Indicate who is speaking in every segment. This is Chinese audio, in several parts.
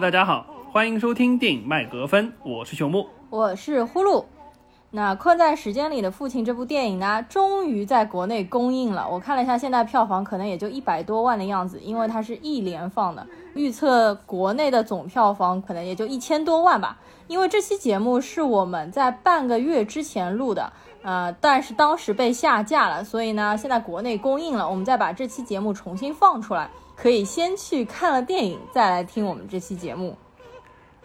Speaker 1: 大家好，欢迎收听电影麦格芬，我是熊木，
Speaker 2: 我是呼噜。那《困在时间里的父亲》这部电影呢，终于在国内公映了。我看了一下，现在票房可能也就一百多万的样子，因为它是一连放的。预测国内的总票房可能也就一千多万吧。因为这期节目是我们在半个月之前录的，呃，但是当时被下架了，所以呢，现在国内公映了，我们再把这期节目重新放出来。可以先去看了电影，再来听我们这期节目。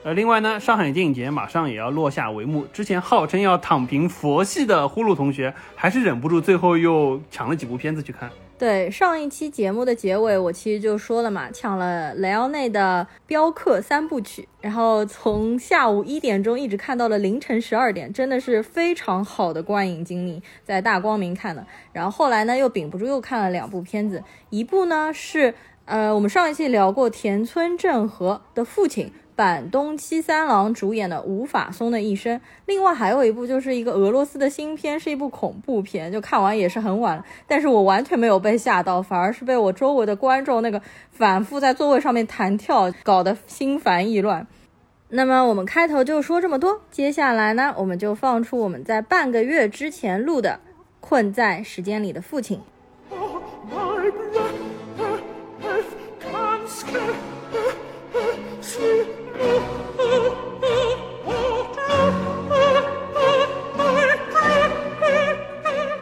Speaker 1: 呃，另外呢，上海电影节马上也要落下帷幕，之前号称要躺平佛系的呼噜同学，还是忍不住最后又抢了几部片子去看。
Speaker 2: 对，上一期节目的结尾，我其实就说了嘛，抢了雷奥内的《镖客》三部曲，然后从下午一点钟一直看到了凌晨十二点，真的是非常好的观影经历，在大光明看的。然后后来呢，又顶不住又看了两部片子，一部呢是。呃，我们上一期聊过田村正和的父亲板东七三郎主演的《无法松的一生》，另外还有一部就是一个俄罗斯的新片，是一部恐怖片，就看完也是很晚了，但是我完全没有被吓到，反而是被我周围的观众那个反复在座位上面弹跳搞得心烦意乱。那么我们开头就说这么多，接下来呢，我们就放出我们在半个月之前录的《困在时间里的父亲》。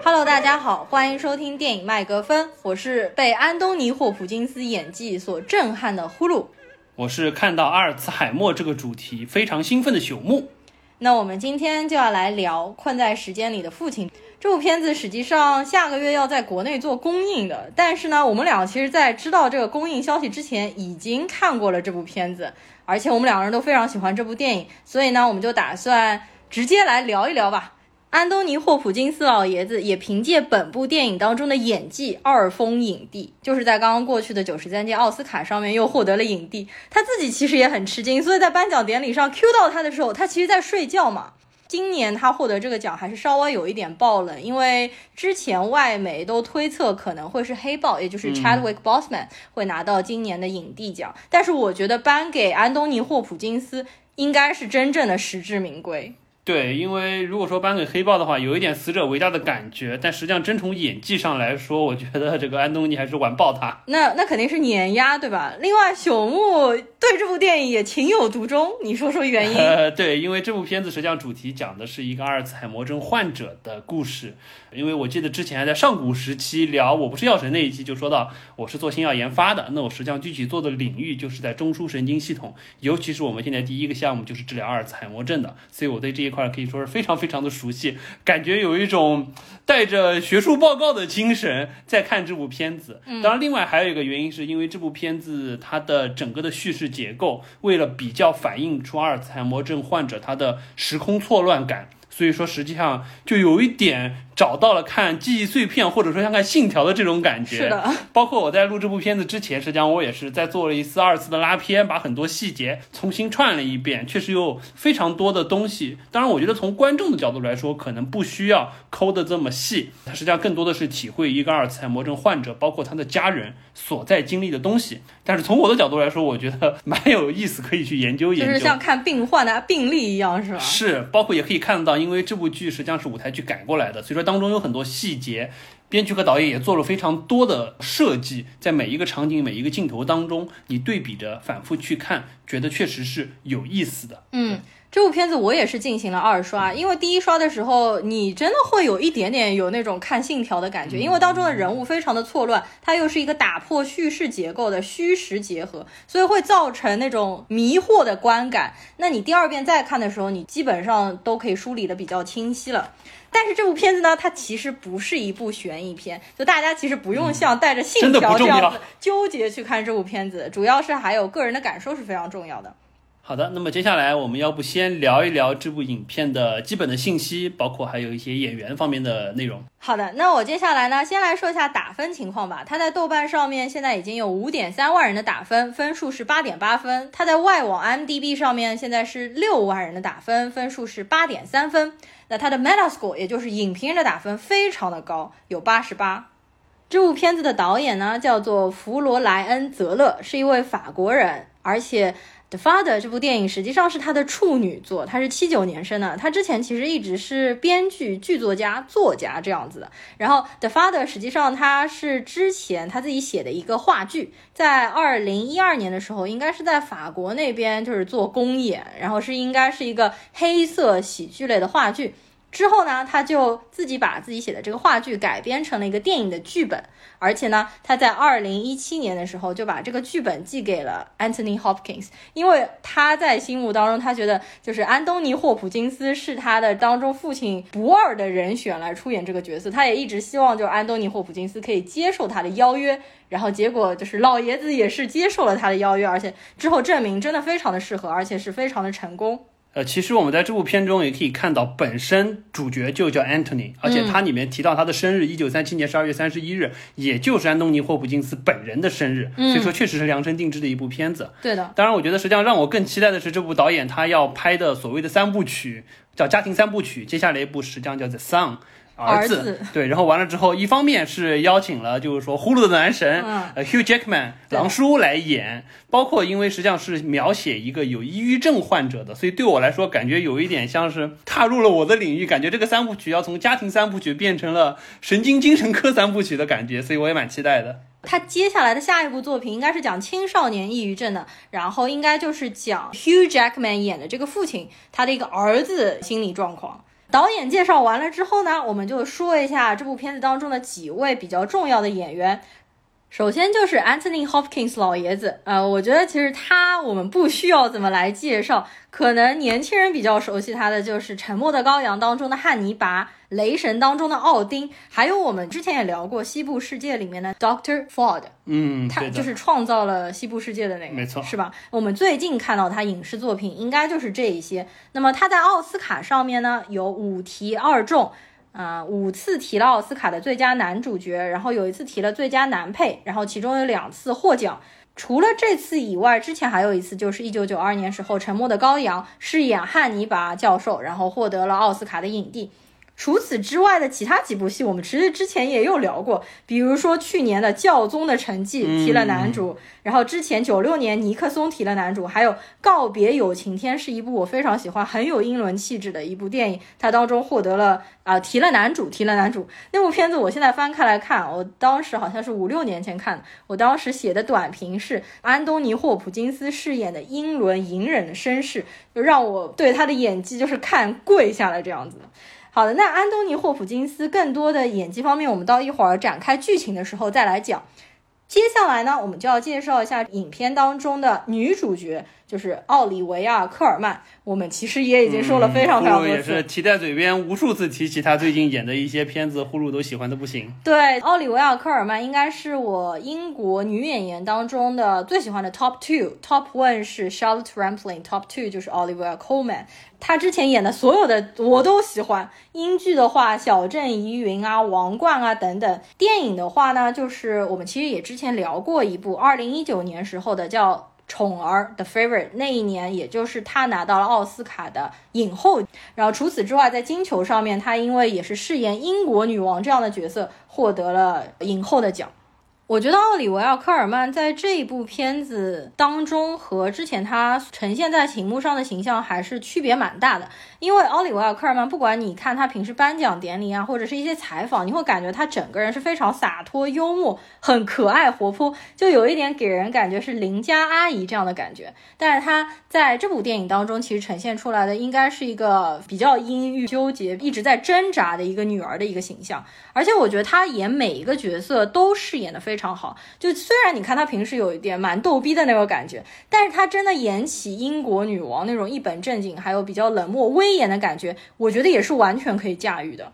Speaker 2: Hello，大家好，欢迎收听电影麦格芬，我是被安东尼霍普金斯演技所震撼的呼噜，
Speaker 1: 我是看到阿尔茨海默这个主题非常兴奋的朽木。
Speaker 2: 那我们今天就要来聊《困在时间里的父亲》这部片子，实际上下个月要在国内做公映的。但是呢，我们俩其实，在知道这个公映消息之前，已经看过了这部片子，而且我们两个人都非常喜欢这部电影，所以呢，我们就打算直接来聊一聊吧。安东尼·霍普金斯老爷子也凭借本部电影当中的演技二封影帝，就是在刚刚过去的九十三届奥斯卡上面又获得了影帝。他自己其实也很吃惊，所以在颁奖典礼上 Q 到他的时候，他其实在睡觉嘛。今年他获得这个奖还是稍微有一点爆冷，因为之前外媒都推测可能会是黑豹，也就是 Chadwick Boseman 会拿到今年的影帝奖。但是我觉得颁给安东尼·霍普金斯应该是真正的实至名归。
Speaker 1: 对，因为如果说颁给黑豹的话，有一点死者为大的感觉，但实际上真从演技上来说，我觉得这个安东尼还是完爆他。
Speaker 2: 那那肯定是碾压，对吧？另外，朽木对这部电影也情有独钟，你说说原因？
Speaker 1: 呃，对，因为这部片子实际上主题讲的是一个阿尔茨海默症患者的故事。因为我记得之前在上古时期聊《我不是药神》那一期就说到，我是做新药研发的，那我实际上具体做的领域就是在中枢神经系统，尤其是我们现在第一个项目就是治疗阿尔茨海默症的，所以我对这一块。可以说是非常非常的熟悉，感觉有一种带着学术报告的精神在看这部片子。当然，另外还有一个原因，是因为这部片子它的整个的叙事结构，为了比较反映出阿尔茨海默症患者他的时空错乱感，所以说实际上就有一点。找到了看记忆碎片，或者说像看信条的这种感觉。
Speaker 2: 是的，
Speaker 1: 包括我在录这部片子之前，实际上我也是在做了一次、二次的拉片，把很多细节重新串了一遍。确实有非常多的东西。当然，我觉得从观众的角度来说，可能不需要抠的这么细。它实际上更多的是体会一个阿尔茨海默症患者，包括他的家人所在经历的东西。但是从我的角度来说，我觉得蛮有意思，可以去研究研
Speaker 2: 究。就是像看病患的病例一样，是吧？
Speaker 1: 是，包括也可以看得到，因因为这部剧实际上是舞台剧改过来的，所以说。当中有很多细节，编剧和导演也做了非常多的设计，在每一个场景、每一个镜头当中，你对比着反复去看，觉得确实是有意思的。
Speaker 2: 嗯。这部片子我也是进行了二刷，因为第一刷的时候，你真的会有一点点有那种看信条的感觉，因为当中的人物非常的错乱，它又是一个打破叙事结构的虚实结合，所以会造成那种迷惑的观感。那你第二遍再看的时候，你基本上都可以梳理的比较清晰了。但是这部片子呢，它其实不是一部悬疑片，就大家其实不用像带着信条这样子纠结去看这部片子，主要是还有个人的感受是非常重要的。
Speaker 1: 好的，那么接下来我们要不先聊一聊这部影片的基本的信息，包括还有一些演员方面的内容。
Speaker 2: 好的，那我接下来呢，先来说一下打分情况吧。它在豆瓣上面现在已经有五点三万人的打分，分数是八点八分。它在外网 M D B 上面现在是六万人的打分，分数是八点三分。那它的 Metascore 也就是影评人的打分非常的高，有八十八。这部片子的导演呢叫做弗罗莱恩·泽勒，是一位法国人，而且。The Father 这部电影实际上是他的处女作，他是七九年生的。他之前其实一直是编剧、剧作家、作家这样子的。然后 The Father 实际上他是之前他自己写的一个话剧，在二零一二年的时候，应该是在法国那边就是做公演，然后是应该是一个黑色喜剧类的话剧。之后呢，他就自己把自己写的这个话剧改编成了一个电影的剧本，而且呢，他在二零一七年的时候就把这个剧本寄给了 Anthony Hopkins，因为他在心目当中，他觉得就是安东尼霍普金斯是他的当中父亲不二的人选来出演这个角色，他也一直希望就是安东尼霍普金斯可以接受他的邀约，然后结果就是老爷子也是接受了他的邀约，而且之后证明真的非常的适合，而且是非常的成功。
Speaker 1: 呃，其实我们在这部片中也可以看到，本身主角就叫 Anthony，而且它里面提到他的生日，一九三七年十二月三十一日，也就是安东尼霍普金斯本人的生日，所以说确实是量身定制的一部片子。
Speaker 2: 对的，
Speaker 1: 当然，我觉得实际上让我更期待的是这部导演他要拍的所谓的三部曲，叫家庭三部曲，接下来一部实际上叫 The Son。儿子对，然后完了之后，一方面是邀请了就是说呼噜的男神呃 Hugh Jackman 狼叔来演，包括因为实际上是描写一个有抑郁症患者的，所以对我来说感觉有一点像是踏入了我的领域，感觉这个三部曲要从家庭三部曲变成了神经精神科三部曲的感觉，所以我也蛮期待的。
Speaker 2: 他接下来的下一部作品应该是讲青少年抑郁症的，然后应该就是讲 Hugh Jackman 演的这个父亲他的一个儿子心理状况。导演介绍完了之后呢，我们就说一下这部片子当中的几位比较重要的演员。首先就是 Anthony Hopkins 老爷子，呃，我觉得其实他我们不需要怎么来介绍，可能年轻人比较熟悉他的就是《沉默的羔羊》当中的汉尼拔。雷神当中的奥丁，还有我们之前也聊过西部世界里面的 Doctor Ford，
Speaker 1: 嗯，
Speaker 2: 他就是创造了西部世界的那个，
Speaker 1: 没错，
Speaker 2: 是吧？我们最近看到他影视作品应该就是这一些。那么他在奥斯卡上面呢有五提二中，啊，五次提了奥斯卡的最佳男主角，然后有一次提了最佳男配，然后其中有两次获奖。除了这次以外，之前还有一次就是一九九二年时候《沉默的羔羊》饰演汉尼拔教授，然后获得了奥斯卡的影帝。除此之外的其他几部戏，我们其实之前也有聊过，比如说去年的《教宗的成绩》提了男主，然后之前九六年尼克松提了男主，还有《告别有晴天》是一部我非常喜欢、很有英伦气质的一部电影，它当中获得了啊提了男主，提了男主。那部片子我现在翻开来看，我当时好像是五六年前看的，我当时写的短评是安东尼霍普金斯饰演的英伦隐忍的绅士，就让我对他的演技就是看跪下来这样子。好的，那安东尼霍普金斯更多的演技方面，我们到一会儿展开剧情的时候再来讲。接下来呢，我们就要介绍一下影片当中的女主角。就是奥利维亚·科尔曼，我们其实也已经说了非常非常多次，
Speaker 1: 也是提在嘴边，无数次提起他最近演的一些片子，呼噜都喜欢的不行。
Speaker 2: 对，奥利维亚·科尔曼应该是我英国女演员当中的最喜欢的 top two，top one 是 Charlotte Rampling，top two 就是 Olivia Colman。她之前演的所有的我都喜欢，英剧的话《小镇疑云》啊，《王冠》啊等等，电影的话呢，就是我们其实也之前聊过一部，二零一九年时候的叫。宠儿 The Favorite 那一年，也就是她拿到了奥斯卡的影后。然后除此之外，在金球上面，她因为也是饰演英国女王这样的角色，获得了影后的奖。我觉得奥里维奥·科尔曼在这一部片子当中和之前他呈现在屏幕上的形象还是区别蛮大的。因为奥利维尔·科尔曼，不管你看他平时颁奖典礼啊，或者是一些采访，你会感觉他整个人是非常洒脱、幽默、很可爱、活泼，就有一点给人感觉是邻家阿姨这样的感觉。但是他在这部电影当中，其实呈现出来的应该是一个比较阴郁、纠结、一直在挣扎的一个女儿的一个形象。而且我觉得他演每一个角色都饰演的非常好。就虽然你看他平时有一点蛮逗逼的那个感觉，但是他真的演起英国女王那种一本正经，还有比较冷漠。威严的感觉，我觉得也是完全可以驾驭的。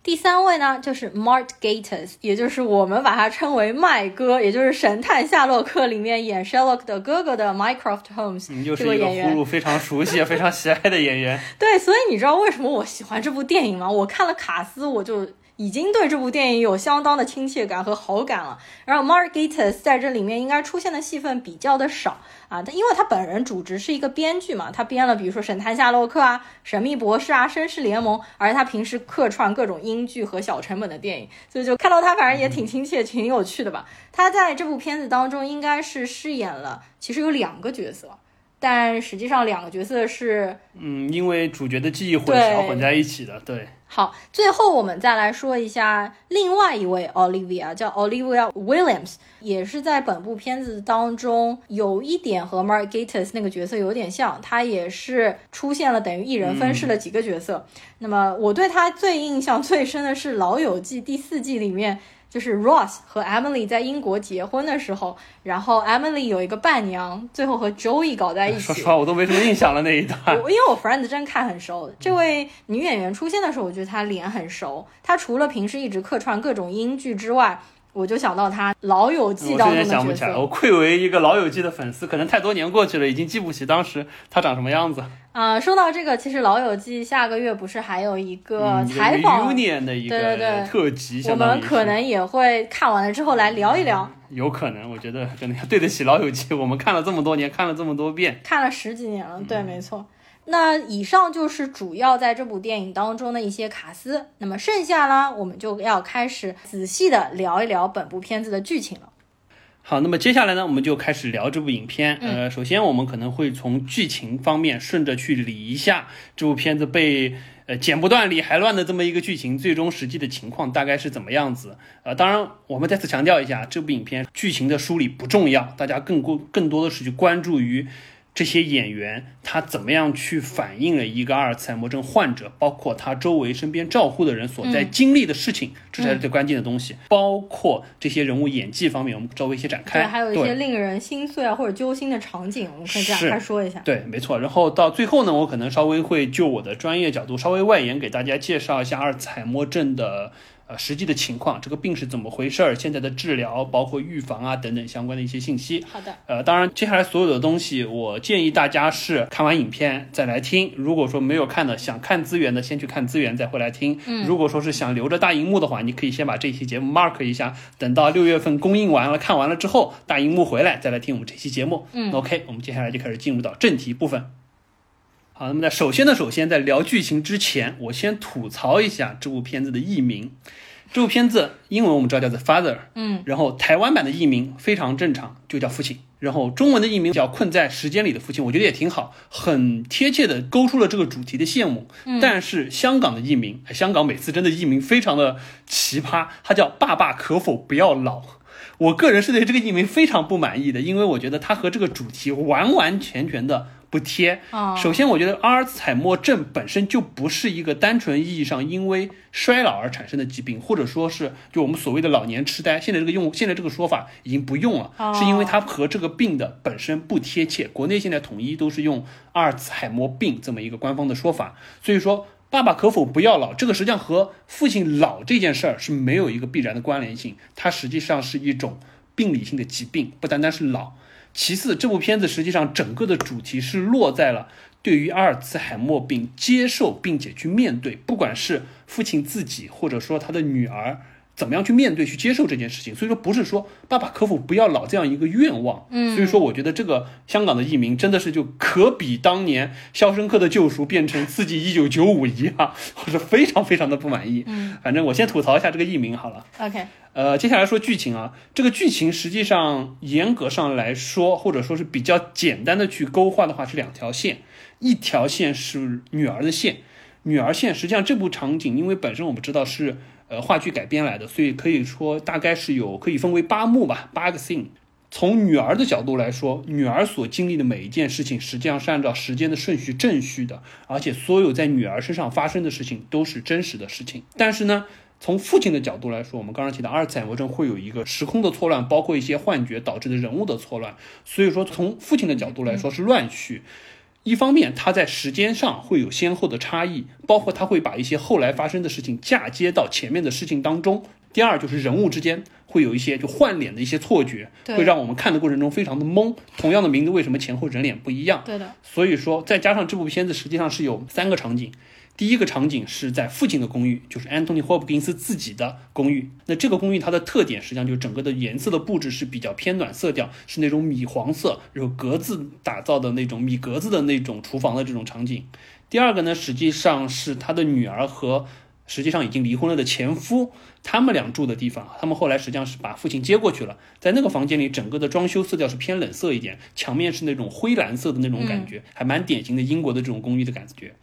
Speaker 2: 第三位呢，就是 Mart Gators，也就是我们把它称为麦哥，也就是《神探夏洛克》里面演 Sherlock 的哥哥的 Mycroft Holmes 这个演员，
Speaker 1: 呼噜非常熟悉、非常喜爱的演员。
Speaker 2: 对，所以你知道为什么我喜欢这部电影吗？我看了卡斯，我就已经对这部电影有相当的亲切感和好感了。然后 Mark Gatiss 在这里面应该出现的戏份比较的少啊，他因为他本人主职是一个编剧嘛，他编了比如说《神探夏洛克》啊、《神秘博士》啊、《绅士联盟》，而他平时客串各种英剧和小成本的电影，所以就看到他反正也挺亲切、挺有趣的吧。他在这部片子当中应该是饰演了，其实有两个角色。但实际上，两个角色是，
Speaker 1: 嗯，因为主角的记忆混淆混在一起的，对。
Speaker 2: 好，最后我们再来说一下另外一位 Olivia，叫 Olivia Williams，也是在本部片子当中有一点和 Mark g a t e s 那个角色有点像，他也是出现了等于一人分饰了几个角色。那么我对他最印象最深的是《老友记》第四季里面。就是 Ross 和 Emily 在英国结婚的时候，然后 Emily 有一个伴娘，最后和 Joey 搞在一起。
Speaker 1: 说实话，我都没什么印象了那一段。
Speaker 2: 因为我 Friends 真看很熟，这位女演员出现的时候，我觉得她脸很熟。她除了平时一直客串各种英剧之外，我就想到他《老友记》当中的
Speaker 1: 角色，我愧为一个《老友记》的粉丝，可能太多年过去了，已经记不起当时他长什么样子。
Speaker 2: 啊，说到这个，其实《老友记》下个月不是还有一个采访
Speaker 1: 的一个特辑，
Speaker 2: 我们可能也会看完了之后来聊一聊。
Speaker 1: 有可能，我觉得真的要对得起《老友记》，我们看了这么多年，看了这么多遍，
Speaker 2: 看了十几年了，对，没错。那以上就是主要在这部电影当中的一些卡司，那么剩下呢，我们就要开始仔细的聊一聊本部片子的剧情了。
Speaker 1: 好，那么接下来呢，我们就开始聊这部影片。呃，首先我们可能会从剧情方面顺着去理一下这部片子被呃剪不断理还乱的这么一个剧情，最终实际的情况大概是怎么样子？呃，当然我们再次强调一下，这部影片剧情的梳理不重要，大家更过更多的是去关注于。这些演员他怎么样去反映了一个阿尔茨海默症患者，包括他周围身边照护的人所在经历的事情，这才是最关键的东西。包括这些人物演技方面，我们稍微一些展开。
Speaker 2: 对，还有一些令人心碎啊或者揪心的场景，我们可以展开说一下。
Speaker 1: 对，没错。然后到最后呢，我可能稍微会就我的专业角度稍微外延，给大家介绍一下阿尔茨海默症的。呃，实际的情况，这个病是怎么回事儿？现在的治疗，包括预防啊等等相关的一些信息。
Speaker 2: 好的。
Speaker 1: 呃，当然，接下来所有的东西，我建议大家是看完影片再来听。如果说没有看的，想看资源的，先去看资源再回来听。
Speaker 2: 嗯。
Speaker 1: 如果说是想留着大荧幕的话，你可以先把这期节目 mark 一下，等到六月份公映完了，看完了之后，大荧幕回来再来听我们这期节目。
Speaker 2: 嗯。
Speaker 1: OK，我们接下来就开始进入到正题部分。好，那么在首先呢，首先在聊剧情之前，我先吐槽一下这部片子的译名。这部片子英文我们知道叫做 Father，
Speaker 2: 嗯，
Speaker 1: 然后台湾版的译名非常正常，就叫父亲。然后中文的译名叫《困在时间里的父亲》，我觉得也挺好，很贴切的勾出了这个主题的线目。但是香港的译名，香港每次真的译名非常的奇葩，它叫《爸爸可否不要老》。我个人是对这个译名非常不满意的，因为我觉得它和这个主题完完全全的。不贴。首先，我觉得阿尔茨海默症本身就不是一个单纯意义上因为衰老而产生的疾病，或者说是就我们所谓的老年痴呆。现在这个用现在这个说法已经不用了，是因为它和这个病的本身不贴切。国内现在统一都是用阿尔茨海默病这么一个官方的说法。所以说，爸爸可否不要老？这个实际上和父亲老这件事儿是没有一个必然的关联性。它实际上是一种病理性的疾病，不单单是老。其次，这部片子实际上整个的主题是落在了对于阿尔茨海默病接受并且去面对，不管是父亲自己或者说他的女儿。怎么样去面对、去接受这件事情？所以说不是说爸爸可否不要老这样一个愿望。
Speaker 2: 嗯，
Speaker 1: 所以说我觉得这个香港的译名真的是就可比当年《肖申克的救赎》变成《刺激一九九五》一样，我是非常非常的不满意。
Speaker 2: 嗯，
Speaker 1: 反正我先吐槽一下这个译名好了。
Speaker 2: OK，
Speaker 1: 呃，接下来说剧情啊，这个剧情实际上严格上来说，或者说是比较简单的去勾画的话是两条线，一条线是女儿的线，女儿线实际上这部场景，因为本身我们知道是。呃，话剧改编来的，所以可以说大概是有可以分为八幕吧，八个 scene。从女儿的角度来说，女儿所经历的每一件事情，实际上是按照时间的顺序正序的，而且所有在女儿身上发生的事情都是真实的事情。但是呢，从父亲的角度来说，我们刚刚提到阿尔茨海默症会有一个时空的错乱，包括一些幻觉导致的人物的错乱，所以说从父亲的角度来说是乱序。一方面，它在时间上会有先后的差异，包括它会把一些后来发生的事情嫁接到前面的事情当中。第二，就是人物之间会有一些就换脸的一些错觉，会让我们看的过程中非常的懵。同样的名字，为什么前后人脸不一样？
Speaker 2: 对的。
Speaker 1: 所以说，再加上这部片子实际上是有三个场景，第一个场景是在父亲的公寓，就是 Anthony Hopkins 自己的公寓。那这个公寓它的特点实际上就是整个的颜色的布置是比较偏暖色调，是那种米黄色，然后格子打造的那种米格子的那种厨房的这种场景。第二个呢，实际上是他的女儿和实际上已经离婚了的前夫，他们俩住的地方。他们后来实际上是把父亲接过去了，在那个房间里，整个的装修色调是偏冷色一点，墙面是那种灰蓝色的那种感觉，还蛮典型的英国的这种公寓的感觉。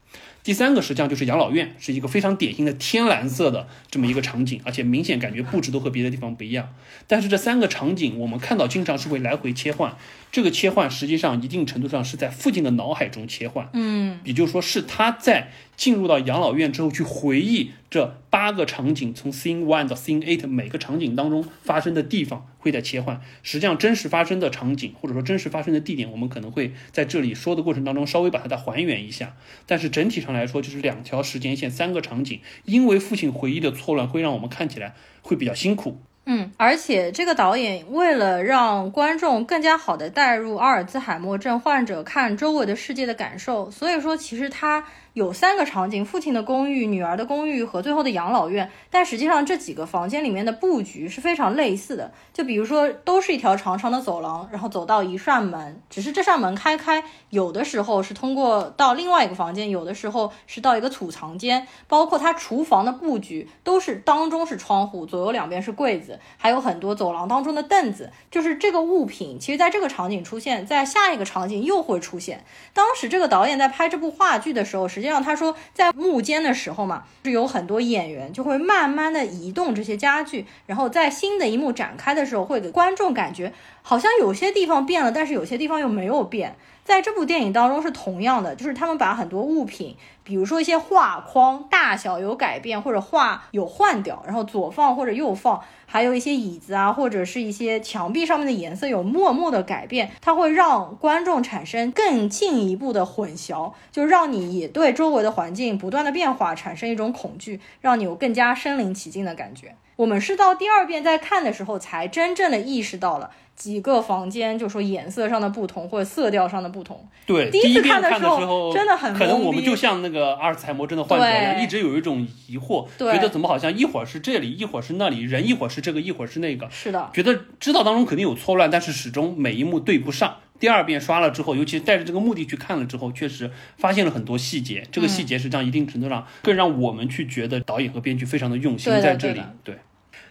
Speaker 1: 第三个实际上就是养老院，是一个非常典型的天蓝色的这么一个场景，而且明显感觉布置都和别的地方不一样。但是这三个场景我们看到经常是会来回切换，这个切换实际上一定程度上是在父亲的脑海中切换，
Speaker 2: 嗯，
Speaker 1: 也就是说是他在进入到养老院之后去回忆这八个场景，从 scene one 到 scene eight 每个场景当中发生的地方会在切换。实际上真实发生的场景或者说真实发生的地点，我们可能会在这里说的过程当中稍微把它再还原一下，但是整体上来说就是两条时间线，三个场景，因为父亲回忆的错乱会让我们看起来会比较辛苦。
Speaker 2: 嗯，而且这个导演为了让观众更加好的带入阿尔兹海默症患者看周围的世界的感受，所以说其实他。有三个场景：父亲的公寓、女儿的公寓和最后的养老院。但实际上，这几个房间里面的布局是非常类似的。就比如说，都是一条长长的走廊，然后走到一扇门，只是这扇门开开，有的时候是通过到另外一个房间，有的时候是到一个储藏间。包括它厨房的布局，都是当中是窗户，左右两边是柜子，还有很多走廊当中的凳子。就是这个物品，其实在这个场景出现在下一个场景又会出现。当时这个导演在拍这部话剧的时候，实际际上，他说在幕间的时候嘛，是有很多演员就会慢慢的移动这些家具，然后在新的一幕展开的时候，会给观众感觉好像有些地方变了，但是有些地方又没有变。在这部电影当中是同样的，就是他们把很多物品，比如说一些画框大小有改变，或者画有换掉，然后左放或者右放，还有一些椅子啊，或者是一些墙壁上面的颜色有默默的改变，它会让观众产生更进一步的混淆，就让你也对周围的环境不断的变化产生一种恐惧，让你有更加身临其境的感觉。我们是到第二遍再看的时候，才真正的意识到了。几个房间，就说颜色上的不同或者色调上的不同。
Speaker 1: 对，
Speaker 2: 第一次
Speaker 1: 看
Speaker 2: 的
Speaker 1: 时候
Speaker 2: 真的很
Speaker 1: 可能我们就像那个阿尔茨海默症的患者一样，一直有一种疑惑，觉得怎么好像一会儿是这里，一会儿是那里，人一会儿是这个，一会儿是那个。
Speaker 2: 是的，
Speaker 1: 觉得知道当中肯定有错乱，但是始终每一幕对不上。第二遍刷了之后，尤其带着这个目的去看了之后，确实发现了很多细节。这个细节实际上一定程度上更让我们去觉得导演和编剧非常的用心在这里。对。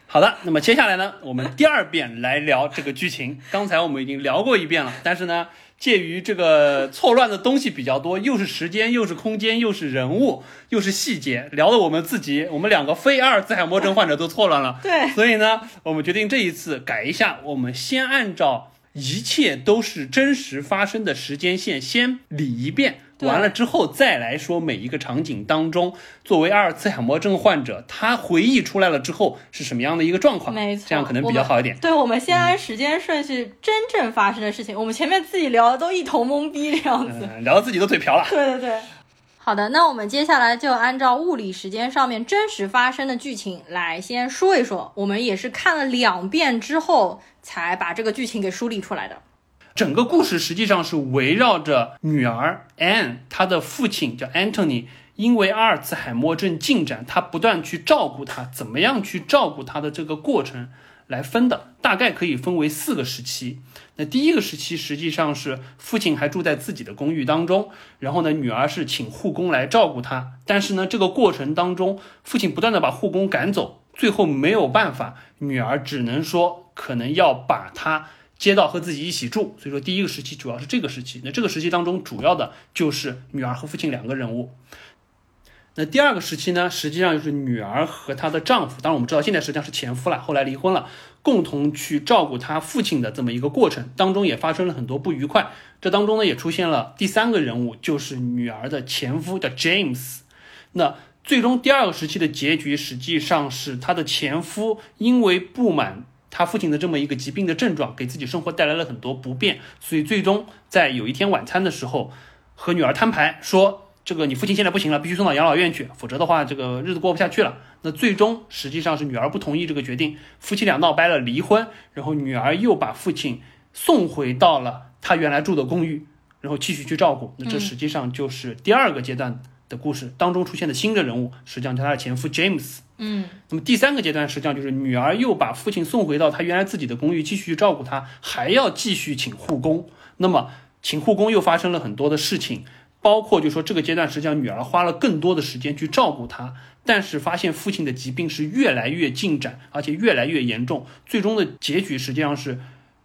Speaker 1: 好的，那么接下来呢，我们第二遍来聊这个剧情。刚才我们已经聊过一遍了，但是呢，介于这个错乱的东西比较多，又是时间，又是空间，又是人物，又是细节，聊的我们自己，我们两个非阿尔兹海默症患者都错乱了。
Speaker 2: 对，
Speaker 1: 所以呢，我们决定这一次改一下，我们先按照一切都是真实发生的时间线先理一遍。完了之后再来说每一个场景当中，作为阿尔茨海默症患者，他回忆出来了之后是什么样的一个状况？
Speaker 2: 没错，
Speaker 1: 这样可能比较好一点。
Speaker 2: 对，我们先按时间顺序，真正发生的事情。我们前面自己聊的都一头懵逼这样子，
Speaker 1: 聊到自己都嘴瓢了。
Speaker 2: 对对对。好的，那我们接下来就按照物理时间上面真实发生的剧情来先说一说。我们也是看了两遍之后才把这个剧情给梳理出来的。
Speaker 1: 整个故事实际上是围绕着女儿 Anne，她的父亲叫 Anthony，因为阿尔茨海默症进展，他不断去照顾她，怎么样去照顾她的这个过程来分的，大概可以分为四个时期。那第一个时期实际上是父亲还住在自己的公寓当中，然后呢，女儿是请护工来照顾他，但是呢，这个过程当中，父亲不断的把护工赶走，最后没有办法，女儿只能说可能要把他。接到和自己一起住，所以说第一个时期主要是这个时期。那这个时期当中，主要的就是女儿和父亲两个人物。那第二个时期呢，实际上就是女儿和她的丈夫，当然我们知道现在实际上是前夫了，后来离婚了，共同去照顾她父亲的这么一个过程当中，也发生了很多不愉快。这当中呢，也出现了第三个人物，就是女儿的前夫叫 James。那最终第二个时期的结局，实际上是她的前夫因为不满。他父亲的这么一个疾病的症状，给自己生活带来了很多不便，所以最终在有一天晚餐的时候，和女儿摊牌说：“这个你父亲现在不行了，必须送到养老院去，否则的话，这个日子过不下去了。”那最终实际上是女儿不同意这个决定，夫妻俩闹掰了，离婚，然后女儿又把父亲送回到了他原来住的公寓，然后继续去照顾。那这实际上就是第二个阶段。的故事当中出现的新的人物，实际上叫他的前夫 James。
Speaker 2: 嗯，
Speaker 1: 那么第三个阶段实际上就是女儿又把父亲送回到他原来自己的公寓，继续去照顾他，还要继续请护工。那么请护工又发生了很多的事情，包括就说这个阶段实际上女儿花了更多的时间去照顾他，但是发现父亲的疾病是越来越进展，而且越来越严重，最终的结局实际上是。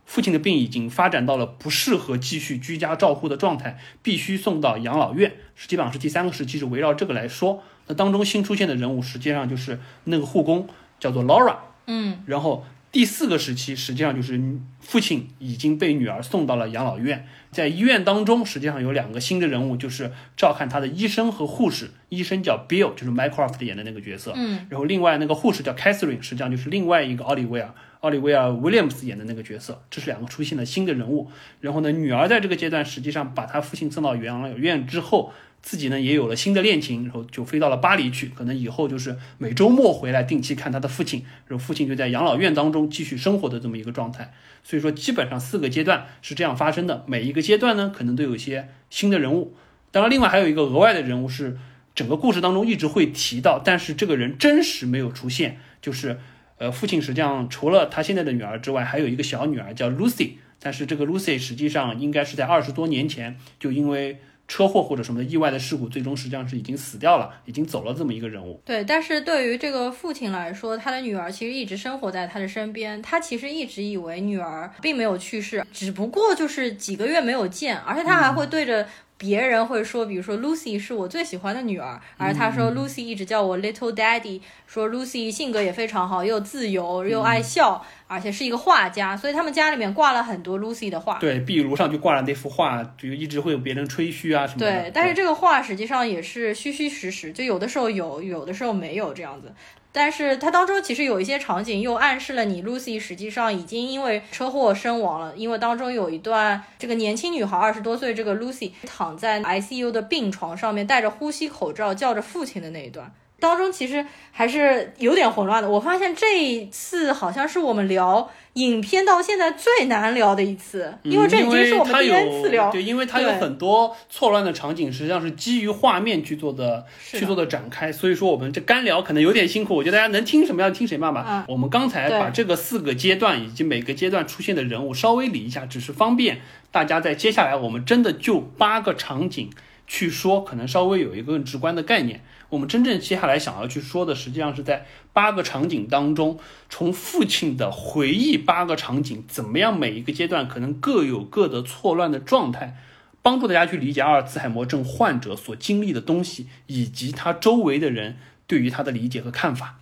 Speaker 1: 父亲的病已经发展到了不适合继续居家照护的状态，必须送到养老院。实际上是第三个时期是围绕这个来说。那当中新出现的人物实际上就是那个护工，叫做 Laura。
Speaker 2: 嗯，
Speaker 1: 然后第四个时期实际上就是父亲已经被女儿送到了养老院，在医院当中实际上有两个新的人物，就是照看他的医生和护士。医生叫 Bill，就是 Mycroft 演的那个角色。
Speaker 2: 嗯，
Speaker 1: 然后另外那个护士叫 Catherine，实际上就是另外一个奥利维尔。奥利维尔·威廉姆斯演的那个角色，这是两个出现了新的人物。然后呢，女儿在这个阶段实际上把她父亲送到养老院之后，自己呢也有了新的恋情，然后就飞到了巴黎去。可能以后就是每周末回来定期看他的父亲，然后父亲就在养老院当中继续生活的这么一个状态。所以说，基本上四个阶段是这样发生的。每一个阶段呢，可能都有一些新的人物。当然，另外还有一个额外的人物是整个故事当中一直会提到，但是这个人真实没有出现，就是。呃，父亲实际上除了他现在的女儿之外，还有一个小女儿叫 Lucy，但是这个 Lucy 实际上应该是在二十多年前就因为车祸或者什么的意外的事故，最终实际上是已经死掉了，已经走了这么一个人物。
Speaker 2: 对，但是对于这个父亲来说，他的女儿其实一直生活在他的身边，他其实一直以为女儿并没有去世，只不过就是几个月没有见，而且他还会对着。别人会说，比如说 Lucy 是我最喜欢的女儿，而他说 Lucy 一直叫我 Little Daddy，说 Lucy 性格也非常好，又自由又爱笑，而且是一个画家，所以他们家里面挂了很多 Lucy 的画。
Speaker 1: 对，壁炉上就挂了那幅画，就一直会有别人吹嘘啊什么的。
Speaker 2: 对，但是这个画实际上也是虚虚实实，就有的时候有，有的时候没有这样子。但是它当中其实有一些场景又暗示了你，Lucy 实际上已经因为车祸身亡了。因为当中有一段，这个年轻女孩二十多岁，这个 Lucy 躺在 ICU 的病床上面，戴着呼吸口罩叫着父亲的那一段。当中其实还是有点混乱的。我发现这一次好像是我们聊影片到现在最难聊的一次，因为这已经是我们第 N 次聊。
Speaker 1: 对，因为它有很多错乱的场景，实际上是基于画面去做的，去做的展开。所以说我们这干聊可能有点辛苦。我觉得大家能听什么样听什么样吧。我们刚才把这个四个阶段以及每个阶段出现的人物稍微理一下，只是方便大家在接下来我们真的就八个场景去说，可能稍微有一个更直观的概念。我们真正接下来想要去说的，实际上是在八个场景当中，从父亲的回忆八个场景，怎么样每一个阶段可能各有各的错乱的状态，帮助大家去理解阿尔茨海默症患者所经历的东西，以及他周围的人对于他的理解和看法。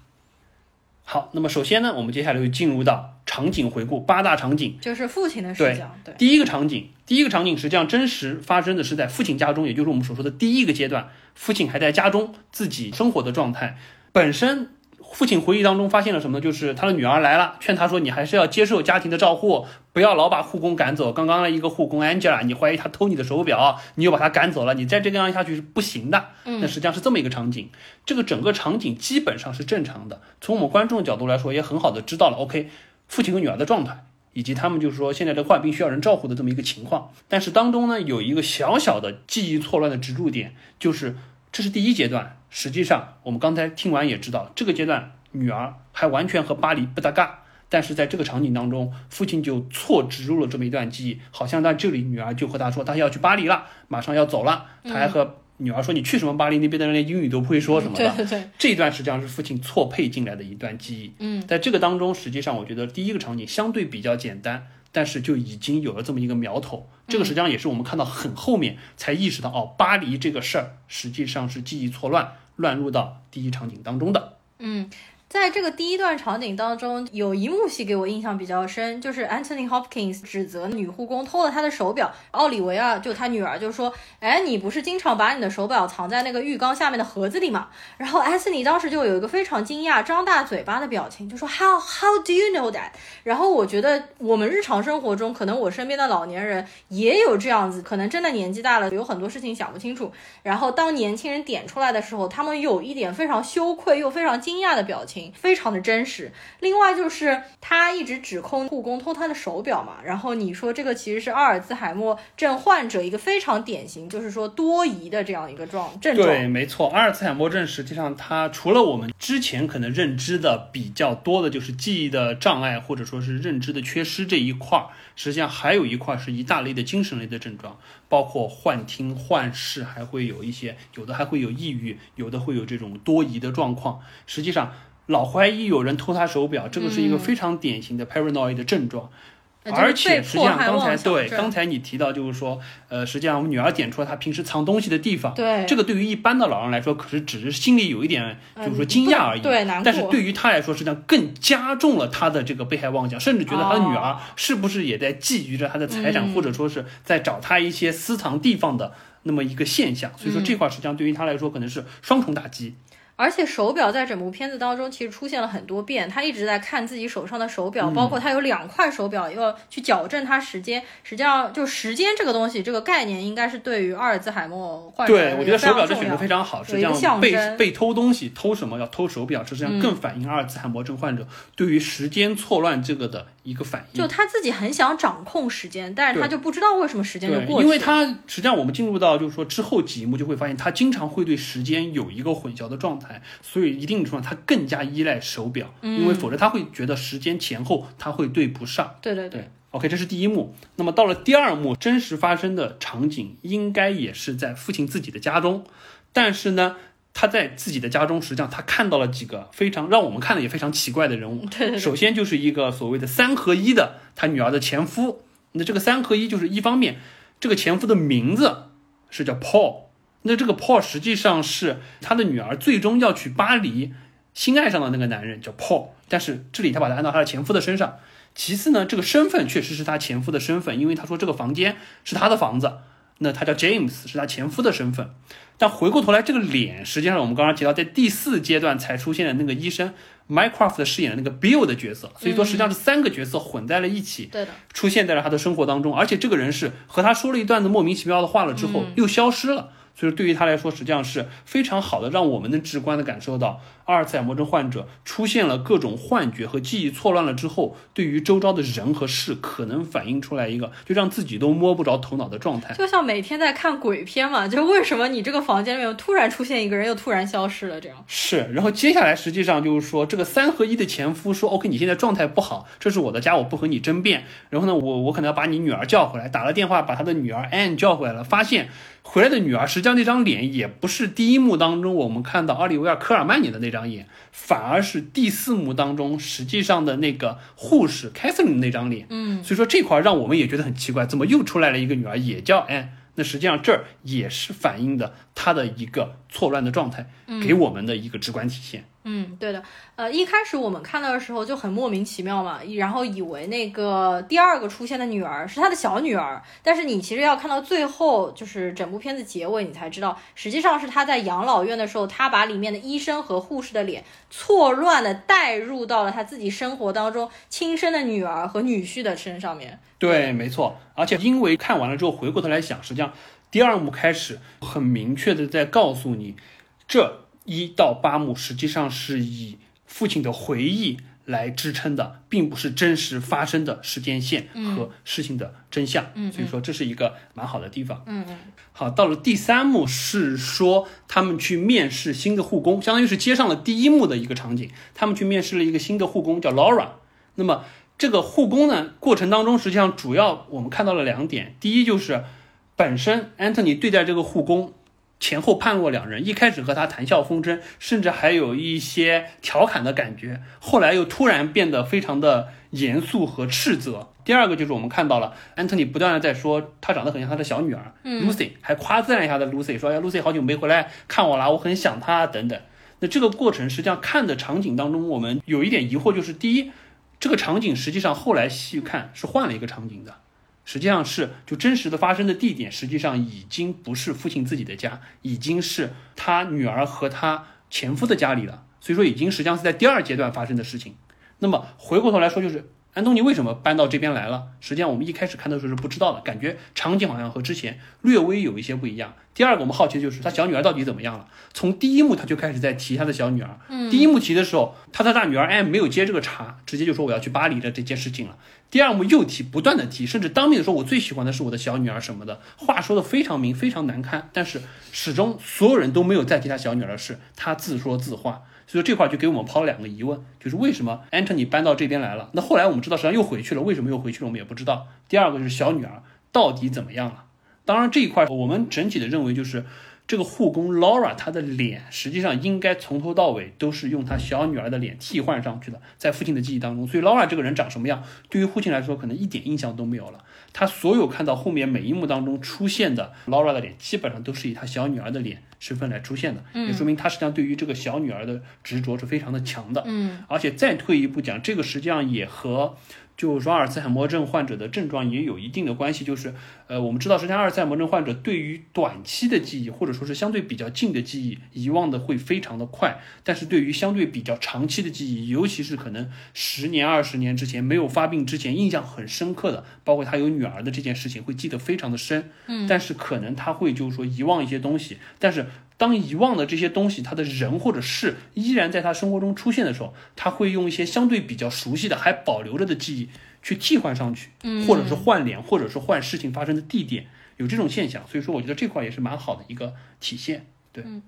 Speaker 1: 好，那么首先呢，我们接下来就进入到场景回顾八大场景，
Speaker 2: 就是父亲的视角。对，
Speaker 1: 第一个场景，第一个场景实际上真实发生的是在父亲家中，也就是我们所说的第一个阶段，父亲还在家中自己生活的状态，本身。父亲回忆当中发现了什么呢？就是他的女儿来了，劝他说：“你还是要接受家庭的照护，不要老把护工赶走。刚刚的一个护工 Angela，你怀疑他偷你的手表，你又把他赶走了，你再这个样下去是不行的。”
Speaker 2: 嗯，
Speaker 1: 那实际上是这么一个场景。这个整个场景基本上是正常的。从我们观众的角度来说，也很好的知道了 OK，父亲和女儿的状态，以及他们就是说现在的患病需要人照顾的这么一个情况。但是当中呢，有一个小小的记忆错乱的植入点，就是这是第一阶段。实际上，我们刚才听完也知道，这个阶段女儿还完全和巴黎不搭嘎。但是在这个场景当中，父亲就错植入了这么一段记忆，好像在这里女儿就和他说，他要去巴黎了，马上要走了。他还和女儿说：“你去什么巴黎？那边的人连英语都不会说什么的。”
Speaker 2: 对对。
Speaker 1: 这一段实际上是父亲错配进来的一段记忆。
Speaker 2: 嗯，
Speaker 1: 在这个当中，实际上我觉得第一个场景相对比较简单。但是就已经有了这么一个苗头，这个实际上也是我们看到很后面才意识到，哦，巴黎这个事儿实际上是记忆错乱，乱入到第一场景当中的。
Speaker 2: 嗯。在这个第一段场景当中，有一幕戏给我印象比较深，就是 Anthony Hopkins 指责女护工偷了他的手表。奥利维亚就他女儿就说：“哎，你不是经常把你的手表藏在那个浴缸下面的盒子里吗？”然后 Anthony 当时就有一个非常惊讶、张大嘴巴的表情，就说：“How how do you know that？” 然后我觉得我们日常生活中，可能我身边的老年人也有这样子，可能真的年纪大了，有很多事情想不清楚。然后当年轻人点出来的时候，他们有一点非常羞愧又非常惊讶的表情。非常的真实。另外就是他一直指控护工偷他的手表嘛，然后你说这个其实是阿尔兹海默症患者一个非常典型，就是说多疑的这样一个状症状。
Speaker 1: 对，没错，阿尔兹海默症实际上它除了我们之前可能认知的比较多的就是记忆的障碍或者说是认知的缺失这一块儿，实际上还有一块是一大类的精神类的症状，包括幻听、幻视，还会有一些有的还会有抑郁，有的会有这种多疑的状况。实际上，老怀疑有人偷他手表，这个是一个非常典型的 paranoid 的症状。而且实际上，刚才对刚才你提到，就是说，呃，实际上我们女儿点出了她平时藏东西的地方。
Speaker 2: 对，
Speaker 1: 这个对于一般的老人来说，可是只是心里有一点，就是说惊讶而已。
Speaker 2: 对，难过。
Speaker 1: 但是对于他来说，实际上更加重了他的这个被害妄想，甚至觉得他的女儿是不是也在觊觎着他的财产，或者说是在找他一些私藏地方的那么一个现象。所以说这块实际上对于他来说，可能是双重打击。
Speaker 2: 而且手表在整部片子当中其实出现了很多遍，他一直在看自己手上的手表，包括他有两块手表要去矫正他时间。实际上，就时间这个东西，这个概念应该是对于阿尔兹海默患者
Speaker 1: 对我觉得手表这选择非常好，实际上被。被偷东西偷什么要偷手表，实际上更反映阿尔兹海默症患者对于时间错乱这个的一个反应。
Speaker 2: 就他自己很想掌控时间，但是他就不知道为什么时间就过
Speaker 1: 去了。因为他实际上我们进入到就是说之后几幕就会发现，他经常会对时间有一个混淆的状态。所以一定程度上，他更加依赖手表，因为否则他会觉得时间前后他会对不上。
Speaker 2: 对对
Speaker 1: 对，OK，这是第一幕。那么到了第二幕，真实发生的场景应该也是在父亲自己的家中，但是呢，他在自己的家中，实际上他看到了几个非常让我们看的也非常奇怪的人物。
Speaker 2: 对对。
Speaker 1: 首先就是一个所谓的三合一的他女儿的前夫。那这个三合一就是一方面，这个前夫的名字是叫 Paul。那这个 Paul 实际上是他的女儿最终要去巴黎，心爱上的那个男人叫 Paul，但是这里他把他按到他的前夫的身上。其次呢，这个身份确实是他前夫的身份，因为他说这个房间是他的房子，那他叫 James 是他前夫的身份。但回过头来，这个脸实际上我们刚刚提到，在第四阶段才出现的那个医生 Mycroft 饰演的那个 Bill 的角色，所以说实际上是三个角色混在了一起，
Speaker 2: 对的，
Speaker 1: 出现在了他的生活当中，而且这个人是和他说了一段子莫名其妙的话了之后又消失了。所以对于他来说，实际上是非常好的，让我们能直观的感受到阿尔茨海默症患者出现了各种幻觉和记忆错乱了之后，对于周遭的人和事可能反映出来一个就让自己都摸不着头脑的状态。
Speaker 2: 就像每天在看鬼片嘛，就为什么你这个房间里面突然出现一个人，又突然消失了？这样
Speaker 1: 是。然后接下来实际上就是说，这个三合一的前夫说：“OK，你现在状态不好，这是我的家，我不和你争辩。然后呢，我我可能要把你女儿叫回来，打了电话把他的女儿 Anne 叫回来了，发现。”回来的女儿，实际上那张脸也不是第一幕当中我们看到奥利维尔·科尔曼演的那张脸，反而是第四幕当中实际上的那个护士凯瑟琳那张脸。
Speaker 2: 嗯，
Speaker 1: 所以说这块让我们也觉得很奇怪，怎么又出来了一个女儿也叫安？那实际上这儿也是反映的她的一个错乱的状态，给我们的一个直观体现。
Speaker 2: 嗯，嗯对的，呃，一开始我们看到的时候就很莫名其妙嘛，然后以为那个第二个出现的女儿是他的小女儿，但是你其实要看到最后，就是整部片子结尾，你才知道，实际上是他在养老院的时候，他把里面的医生和护士的脸错乱的带入到了他自己生活当中亲生的女儿和女婿的身上面。
Speaker 1: 对，没错，而且因为看完了之后回过头来想，实际上第二幕开始很明确的在告诉你，这。一到八幕实际上是以父亲的回忆来支撑的，并不是真实发生的时间线和事情的真相。
Speaker 2: 嗯，
Speaker 1: 所以说这是一个蛮好的地方。
Speaker 2: 嗯嗯。
Speaker 1: 好，到了第三幕是说他们去面试新的护工，相当于是接上了第一幕的一个场景。他们去面试了一个新的护工，叫 Laura。那么这个护工呢，过程当中实际上主要我们看到了两点，第一就是本身 Anthony 对待这个护工。前后判若两人，一开始和他谈笑风生，甚至还有一些调侃的感觉，后来又突然变得非常的严肃和斥责。第二个就是我们看到了安特尼不断的在说他长得很像他的小女儿 Lucy，还夸赞了一下的 Lucy，说呀 Lucy 好久没回来看我啦，我很想她等等。那这个过程实际上看的场景当中，我们有一点疑惑，就是第一，这个场景实际上后来细看是换了一个场景的。实际上是，就真实的发生的地点，实际上已经不是父亲自己的家，已经是他女儿和他前夫的家里了。所以说，已经实际上是在第二阶段发生的事情。那么回过头来说，就是安东尼为什么搬到这边来了？实际上我们一开始看的时候是不知道的，感觉场景好像和之前略微有一些不一样。第二个我们好奇的就是他小女儿到底怎么样了？从第一幕他就开始在提他的小女儿。嗯，第一幕提的时候，他的大女儿哎没有接这个茬，直接就说我要去巴黎的这件事情了。第二幕又提，不断的提，甚至当面说我最喜欢的是我的小女儿什么的，话说的非常明，非常难堪。但是始终所有人都没有再提他小女儿的事，他自说自话。所以这块就给我们抛了两个疑问，就是为什么 Anthony 搬到这边来了？那后来我们知道，实际上又回去了，为什么又回去了？我们也不知道。第二个就是小女儿到底怎么样了？当然这一块我们整体的认为就是。这个护工 Laura 她的脸实际上应该从头到尾都是用她小女儿的脸替换上去的，在父亲的记忆当中，所以 Laura 这个人长什么样，对于父亲来说可能一点印象都没有了。他所有看到后面每一幕当中出现的 Laura 的脸，基本上都是以他小女儿的脸身份来出现的，也说明他实际上对于这个小女儿的执着是非常的强的。
Speaker 2: 嗯，
Speaker 1: 而且再退一步讲，这个实际上也和。就说阿尔茨海默症患者的症状也有一定的关系，就是，呃，我们知道，实际上阿尔茨海默症患者对于短期的记忆，或者说是相对比较近的记忆，遗忘的会非常的快，但是对于相对比较长期的记忆，尤其是可能十年、二十年之前没有发病之前印象很深刻的，包括他有女儿的这件事情，会记得非常的深。
Speaker 2: 嗯，
Speaker 1: 但是可能他会就是说遗忘一些东西，但是。当遗忘的这些东西，他的人或者事依然在他生活中出现的时候，他会用一些相对比较熟悉的、还保留着的记忆去替换上去，或者是换脸，或者是换事情发生的地点，有这种现象。所以说，我觉得这块也是蛮好的一个体现。对，嗯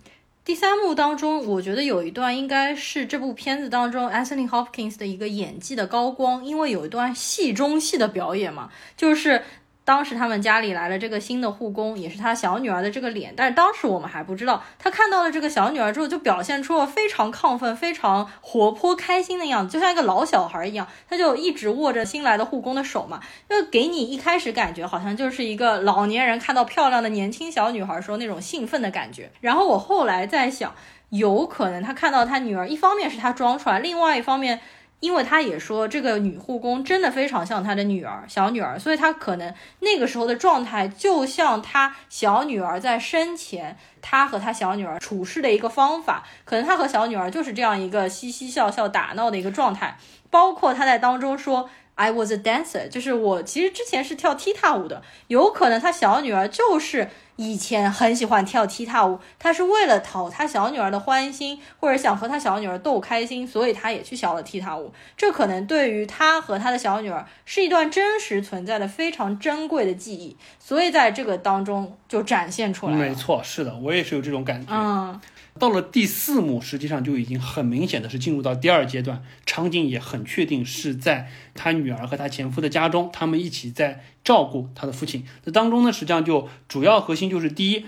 Speaker 2: 第三幕当中，我觉得有一段应该是这部片子当中 Anthony Hopkins 的一个演技的高光，因为有一段戏中戏的表演嘛，就是。当时他们家里来了这个新的护工，也是他小女儿的这个脸，但是当时我们还不知道。他看到了这个小女儿之后，就表现出了非常亢奋、非常活泼、开心的样子，就像一个老小孩一样。他就一直握着新来的护工的手嘛，就给你一开始感觉好像就是一个老年人看到漂亮的年轻小女孩时候那种兴奋的感觉。然后我后来在想，有可能他看到他女儿，一方面是他装出来，另外一方面。因为他也说这个女护工真的非常像他的女儿小女儿，所以他可能那个时候的状态就像他小女儿在生前，他和他小女儿处事的一个方法，可能他和小女儿就是这样一个嘻嘻笑笑打闹的一个状态，包括他在当中说。I was a dancer，就是我其实之前是跳踢踏舞的，有可能他小女儿就是以前很喜欢跳踢踏舞，他是为了讨他小女儿的欢心，或者想和他小女儿逗开心，所以他也去学了踢踏舞。这可能对于他和他的小女儿是一段真实存在的非常珍贵的记忆，所以在这个当中就展现出来
Speaker 1: 没错，是的，我也是有这种感觉。
Speaker 2: 嗯。
Speaker 1: 到了第四幕，实际上就已经很明显的是进入到第二阶段，场景也很确定是在他女儿和他前夫的家中，他们一起在照顾他的父亲。这当中呢，实际上就主要核心就是第一，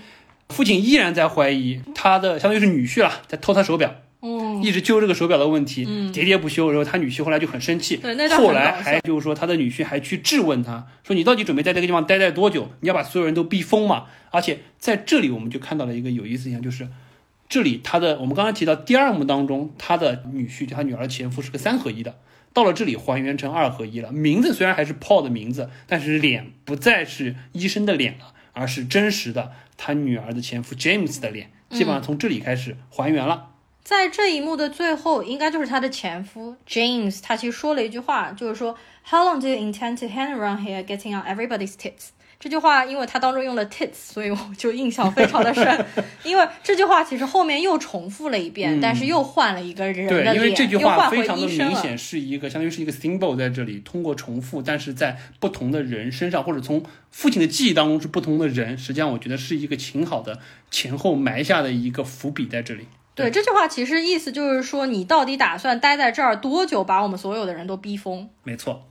Speaker 1: 父亲依然在怀疑他的相当于是女婿了，在偷他手表，
Speaker 2: 嗯，
Speaker 1: 一直揪这个手表的问题，
Speaker 2: 嗯，
Speaker 1: 喋喋不休。然后他女婿后来就很生气，后来还就是说他的女婿还去质问他，说你到底准备在这个地方待待多久？你要把所有人都逼疯吗？而且在这里我们就看到了一个有意思现象，就是。这里他的，我们刚刚提到第二幕当中，他的女婿他女儿前夫是个三合一的，到了这里还原成二合一了。名字虽然还是 Paul 的名字，但是脸不再是医生的脸了，而是真实的他女儿的前夫 James 的脸，基本上从这里开始还原了。
Speaker 2: 在这一幕的最后，应该就是他的前夫 James，他其实说了一句话，就是说 How long do you intend to hang around here, getting on everybody's tits？这句话，因为它当中用了 tits，所以我就印象非常的深。因为这句话其实后面又重复了一遍，但是又换了一个人
Speaker 1: 的脸，
Speaker 2: 因
Speaker 1: 为这句话非常的明显是一个，相当于是一个 symbol 在这里，通过重复，但是在不同的人身上，或者从父亲的记忆当中是不同的人，实际上我觉得是一个挺好的前后埋下的一个伏笔在这里。
Speaker 2: 对这句话，其实意思就是说，你到底打算待在这儿多久，把我们所有的人都逼疯？
Speaker 1: 没错。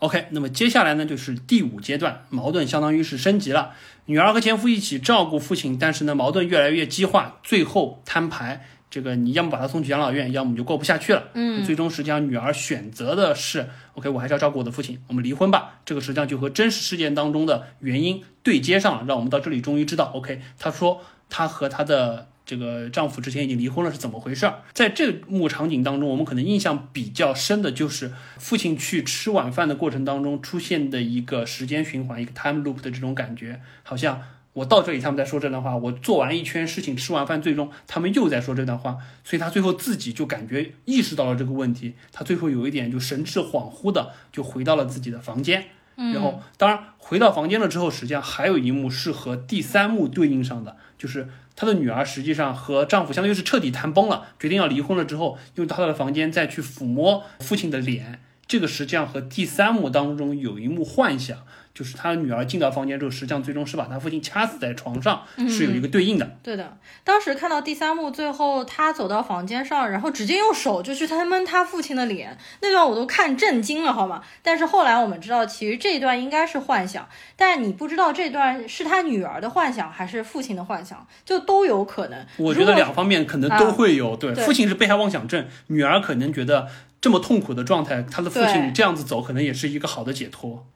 Speaker 1: OK，那么接下来呢，就是第五阶段，矛盾相当于是升级了。女儿和前夫一起照顾父亲，但是呢，矛盾越来越激化，最后摊牌。这个你要么把他送去养老院，要么就过不下去了。
Speaker 2: 嗯，
Speaker 1: 最终实际上女儿选择的是 OK，我还是要照顾我的父亲，我们离婚吧。这个实际上就和真实事件当中的原因对接上了，让我们到这里终于知道 OK，他说他和他的。这个丈夫之前已经离婚了，是怎么回事？在这幕场景当中，我们可能印象比较深的就是父亲去吃晚饭的过程当中出现的一个时间循环，一个 time loop 的这种感觉，好像我到这里他们在说这段话，我做完一圈事情，吃完饭，最终他们又在说这段话，所以他最后自己就感觉意识到了这个问题，他最后有一点就神志恍惚的就回到了自己的房间。然后，当然回到房间了之后，实际上还有一幕是和第三幕对应上的，就是她的女儿实际上和丈夫相当于是彻底谈崩了，决定要离婚了之后，用到她的房间再去抚摸父亲的脸，这个实际上和第三幕当中有一幕幻想。就是他女儿进到房间之后，实际上最终是把他父亲掐死在床上，是有一个对应的。
Speaker 2: 对的，当时看到第三幕，最后他走到房间上，然后直接用手就去他闷他父亲的脸，那段我都看震惊了，好吗？但是后来我们知道，其实这一段应该是幻想，但你不知道这段是他女儿的幻想还是父亲的幻想，就都有可能。
Speaker 1: 我觉得两方面可能都会有。对，父亲是被害妄想症，女儿可能觉得这么痛苦的状态，他的父亲这样子走，可能也是一个好的解脱。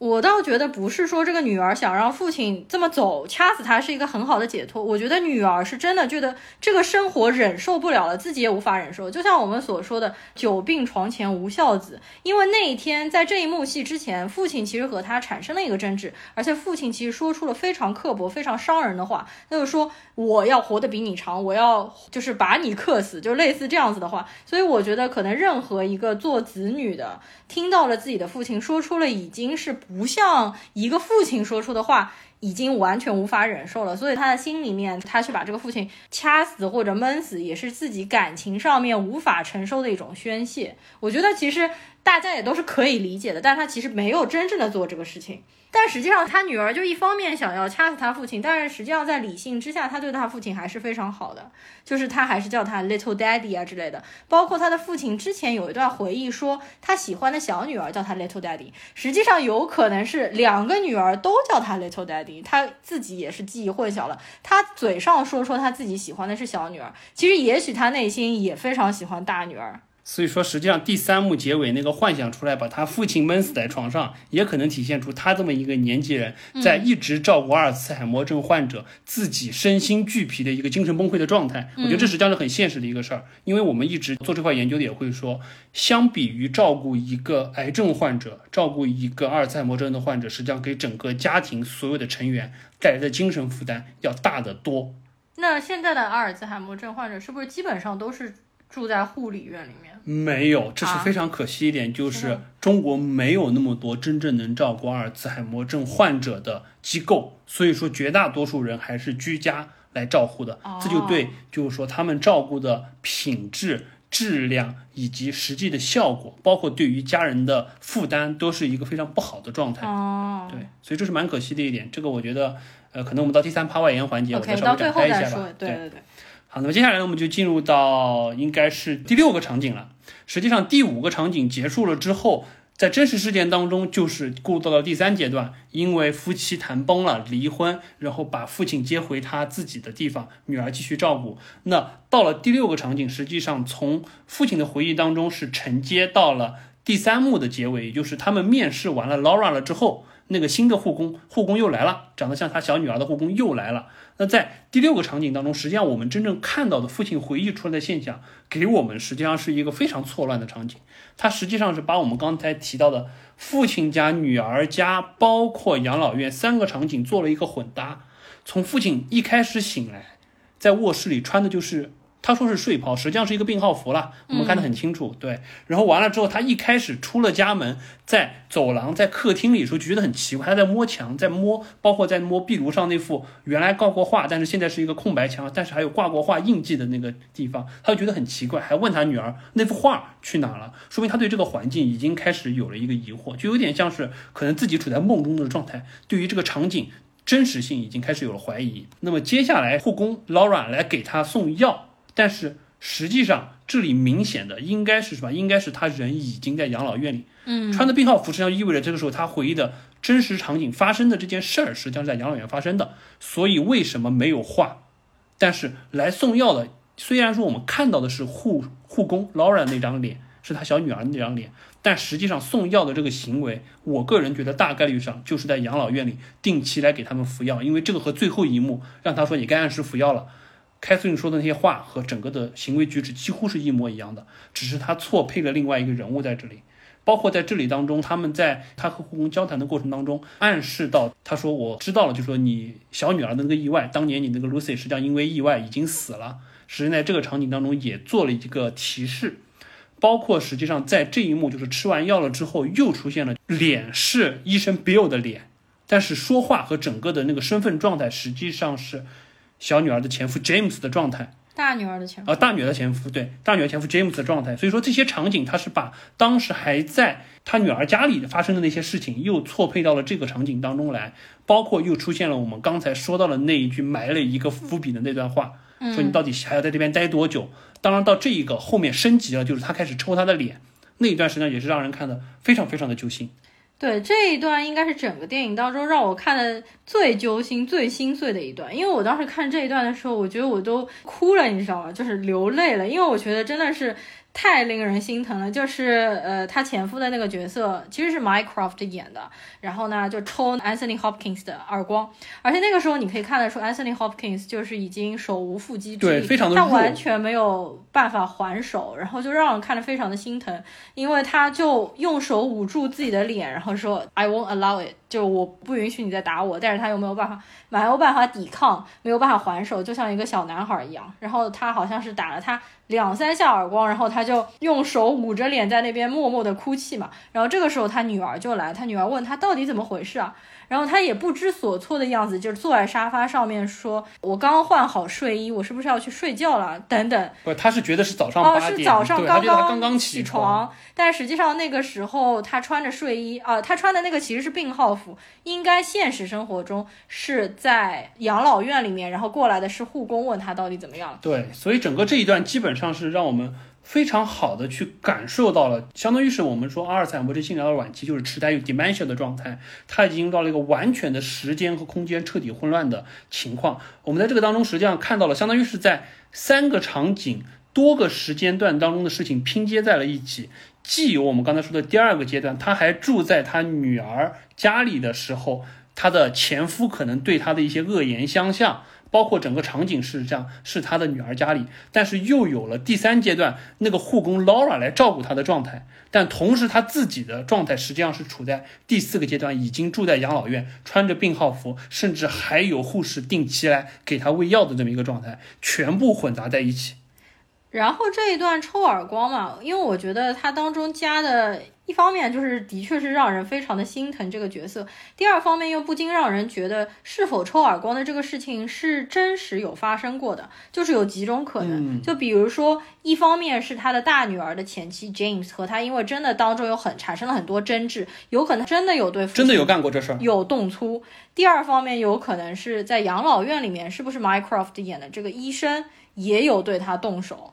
Speaker 2: 我倒觉得不是说这个女儿想让父亲这么走掐死他是一个很好的解脱。我觉得女儿是真的觉得这个生活忍受不了了，自己也无法忍受。就像我们所说的“久病床前无孝子”，因为那一天在这一幕戏之前，父亲其实和他产生了一个争执，而且父亲其实说出了非常刻薄、非常伤人的话，他就说我要活得比你长，我要就是把你克死，就类似这样子的话。所以我觉得可能任何一个做子女的听到了自己的父亲说出了已经是。不像一个父亲说出的话，已经完全无法忍受了，所以他的心里面，他去把这个父亲掐死或者闷死，也是自己感情上面无法承受的一种宣泄。我觉得其实大家也都是可以理解的，但他其实没有真正的做这个事情。但实际上，他女儿就一方面想要掐死他父亲，但是实际上在理性之下，他对他父亲还是非常好的，就是他还是叫他 little daddy 啊之类的。包括他的父亲之前有一段回忆说，他喜欢的小女儿叫他 little daddy，实际上有可能是两个女儿都叫他 little daddy，他自己也是记忆混淆了。他嘴上说说他自己喜欢的是小女儿，其实也许他内心也非常喜欢大女儿。
Speaker 1: 所以说，实际上第三幕结尾那个幻想出来把他父亲闷死在床上，也可能体现出他这么一个年纪人在一直照顾阿尔茨海默症患者，自己身心俱疲的一个精神崩溃的状态。我觉得这实际上是很现实的一个事儿，因为我们一直做这块研究的也会说，相比于照顾一个癌症患者，照顾一个阿尔茨海默症的患者，实际上给整个家庭所有的成员带来的精神负担要大得多。
Speaker 2: 那现在的阿尔茨海默症患者是不是基本上都是？住在护理院里面
Speaker 1: 没有，这是非常可惜一点，就是中国没有那么多真正能照顾阿尔茨海默症患者的机构，所以说绝大多数人还是居家来照护的，这就对，就是说他们照顾的品质、质量以及实际的效果，包括对于家人的负担，都是一个非常不好的状态。
Speaker 2: 哦，
Speaker 1: 对，所以这是蛮可惜的一点，这个我觉得，呃，可能我们到第三趴外延环节，我再稍微展开一下吧。
Speaker 2: 对对对。
Speaker 1: 好，那么接下来呢，我们就进入到应该是第六个场景了。实际上，第五个场景结束了之后，在真实事件当中，就是过渡到了第三阶段，因为夫妻谈崩了，离婚，然后把父亲接回他自己的地方，女儿继续照顾。那到了第六个场景，实际上从父亲的回忆当中是承接到了第三幕的结尾，也就是他们面试完了 Laura 了之后，那个新的护工，护工又来了，长得像他小女儿的护工又来了。那在第六个场景当中，实际上我们真正看到的父亲回忆出来的现象，给我们实际上是一个非常错乱的场景。他实际上是把我们刚才提到的父亲家、女儿家，包括养老院三个场景做了一个混搭。从父亲一开始醒来，在卧室里穿的就是。他说是睡袍，实际上是一个病号服了。我们看得很清楚，对。然后完了之后，他一开始出了家门，在走廊、在客厅里的时候就觉得很奇怪，他在摸墙，在摸，包括在摸壁炉上那幅原来挂过画，但是现在是一个空白墙，但是还有挂过画印记的那个地方，他就觉得很奇怪，还问他女儿那幅画去哪了，说明他对这个环境已经开始有了一个疑惑，就有点像是可能自己处在梦中的状态，对于这个场景真实性已经开始有了怀疑。那么接下来护工 Laura 来给他送药。但是实际上，这里明显的应该是什么？应该是他人已经在养老院里，
Speaker 2: 嗯，
Speaker 1: 穿的病号服，实际上意味着这个时候他回忆的真实场景发生的这件事儿，实际上是在养老院发生的。所以为什么没有画？但是来送药的，虽然说我们看到的是护护工 Laura 那张脸，是他小女儿那张脸，但实际上送药的这个行为，我个人觉得大概率上就是在养老院里定期来给他们服药，因为这个和最后一幕让他说你该按时服药了。凯瑟琳说的那些话和整个的行为举止几乎是一模一样的，只是他错配了另外一个人物在这里。包括在这里当中，他们在他和护工交谈的过程当中，暗示到他说我知道了，就说你小女儿的那个意外，当年你那个 Lucy 实际上因为意外已经死了。实际上在这个场景当中也做了一个提示，包括实际上在这一幕就是吃完药了之后，又出现了脸是医生 Bill 的脸，但是说话和整个的那个身份状态实际上是小女儿的前夫 James 的状态。
Speaker 2: 大女儿的前夫
Speaker 1: 啊，大女儿的前夫，对，大女儿前夫 James 的状态。所以说这些场景，他是把当时还在他女儿家里发生的那些事情，又错配到了这个场景当中来，包括又出现了我们刚才说到的那一句埋了一个伏笔的那段话。说你到底还要在这边待多久？当然到这一个后面升级了，就是他开始抽他的脸，那一段实际上也是让人看的非常非常的揪心。
Speaker 2: 对这一段应该是整个电影当中让我看的最揪心、最心碎的一段，因为我当时看这一段的时候，我觉得我都哭了，你知道吗？就是流泪了，因为我觉得真的是。太令人心疼了，就是呃，他前夫的那个角色其实是 Minecraft 演的，然后呢就抽 Anthony Hopkins 的耳光，而且那个时候你可以看得出 Anthony Hopkins 就是已经手无缚鸡之
Speaker 1: 力，对，非常的
Speaker 2: 他完全没有办法还手，然后就让人看得非常的心疼，因为他就用手捂住自己的脸，然后说 I won't allow it，就我不允许你再打我，但是他又没有办法，没有办法抵抗，没有办法还手，就像一个小男孩一样，然后他好像是打了他。两三下耳光，然后他就用手捂着脸在那边默默的哭泣嘛。然后这个时候他女儿就来，他女儿问他到底怎么回事啊？然后他也不知所措的样子，就是坐在沙发上面说：“我刚换好睡衣，我是不是要去睡觉了？”等等。
Speaker 1: 不，他是觉得是早上
Speaker 2: 哦，是早上刚
Speaker 1: 刚刚
Speaker 2: 起
Speaker 1: 床。
Speaker 2: 但实际上那个时候他穿着睡衣啊，他穿的那个其实是病号服，应该现实生活中是在养老院里面，然后过来的是护工问他到底怎么样。
Speaker 1: 对，所以整个这一段基本上是让我们。非常好的去感受到了，相当于是我们说阿尔茨海默症性疗的晚期，就是痴呆有 dementia 的状态，他已经到了一个完全的时间和空间彻底混乱的情况。我们在这个当中实际上看到了，相当于是在三个场景、多个时间段当中的事情拼接在了一起。既有我们刚才说的第二个阶段，他还住在他女儿家里的时候，他的前夫可能对他的一些恶言相向。包括整个场景是这样，是他的女儿家里，但是又有了第三阶段那个护工 Laura 来照顾他的状态，但同时他自己的状态实际上是处在第四个阶段，已经住在养老院，穿着病号服，甚至还有护士定期来给他喂药的这么一个状态，全部混杂在一起。
Speaker 2: 然后这一段抽耳光嘛，因为我觉得它当中加的。一方面就是的确是让人非常的心疼这个角色，第二方面又不禁让人觉得是否抽耳光的这个事情是真实有发生过的，就是有几种可能，就比如说一方面是他的大女儿的前妻 James 和他因为真的当中有很产生了很多争执，有可能真的有对
Speaker 1: 真的有干过这事儿，
Speaker 2: 有动粗。第二方面有可能是在养老院里面，是不是 Mycroft 演的这个医生也有对他动手？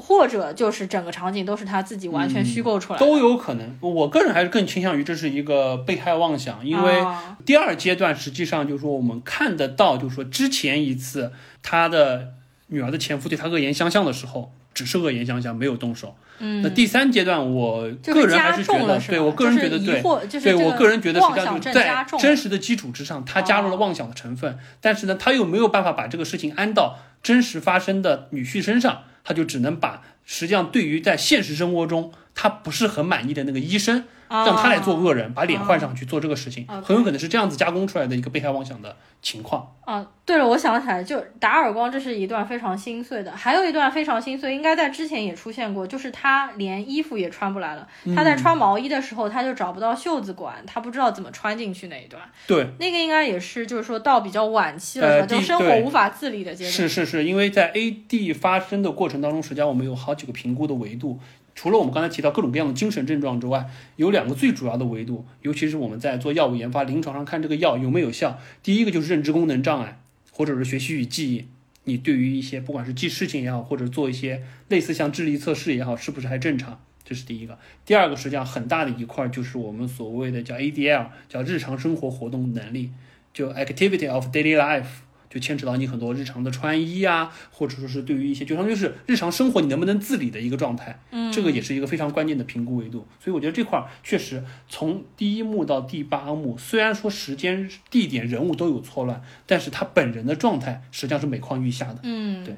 Speaker 2: 或者就是整个场景都是他自己完全虚构出来，
Speaker 1: 都有可能。我个人还是更倾向于这是一个被害妄想，因为第二阶段实际上就是说我们看得到，就是说之前一次他的女儿的前夫对他恶言相向的时候，只是恶言相向，没有动手。
Speaker 2: 嗯，
Speaker 1: 那第三阶段，我个人还是觉得，对我个人觉得对，对我个人觉得实际上在真实的基础之上，他加入了妄想的成分，但是呢，他又没有办法把这个事情安到真实发生的女婿身上。他就只能把实际上对于在现实生活中他不是很满意的那个医生。让他来做恶人，把脸换上去做这个事情，很有可能是这样子加工出来的一个被害妄想的情况。
Speaker 2: 啊，对了，我想起来，就打耳光，这是一段非常心碎的。还有一段非常心碎，应该在之前也出现过，就是他连衣服也穿不来了。他在穿毛衣的时候，他就找不到袖子管，他不知道怎么穿进去那一段。
Speaker 1: 对，
Speaker 2: 那个应该也是，就是说到比较晚期了，就生活无法自理的阶段。
Speaker 1: 是是是，因为在 AD 发生的过程当中，实际上我们有好几个评估的维度。除了我们刚才提到各种各样的精神症状之外，有两个最主要的维度，尤其是我们在做药物研发、临床上看这个药有没有效。第一个就是认知功能障碍，或者是学习与记忆，你对于一些不管是记事情也好，或者做一些类似像智力测试也好，是不是还正常？这是第一个。第二个实际上很大的一块就是我们所谓的叫 ADL，叫日常生活活动能力，就 Activity of Daily Life。就牵扯到你很多日常的穿衣啊，或者说是对于一些，就相当于是日常生活你能不能自理的一个状态，
Speaker 2: 嗯，
Speaker 1: 这个也是一个非常关键的评估维度。所以我觉得这块儿确实从第一幕到第八幕，虽然说时间、地点、人物都有错乱，但是他本人的状态实际上是每况愈下的，
Speaker 2: 嗯，
Speaker 1: 对。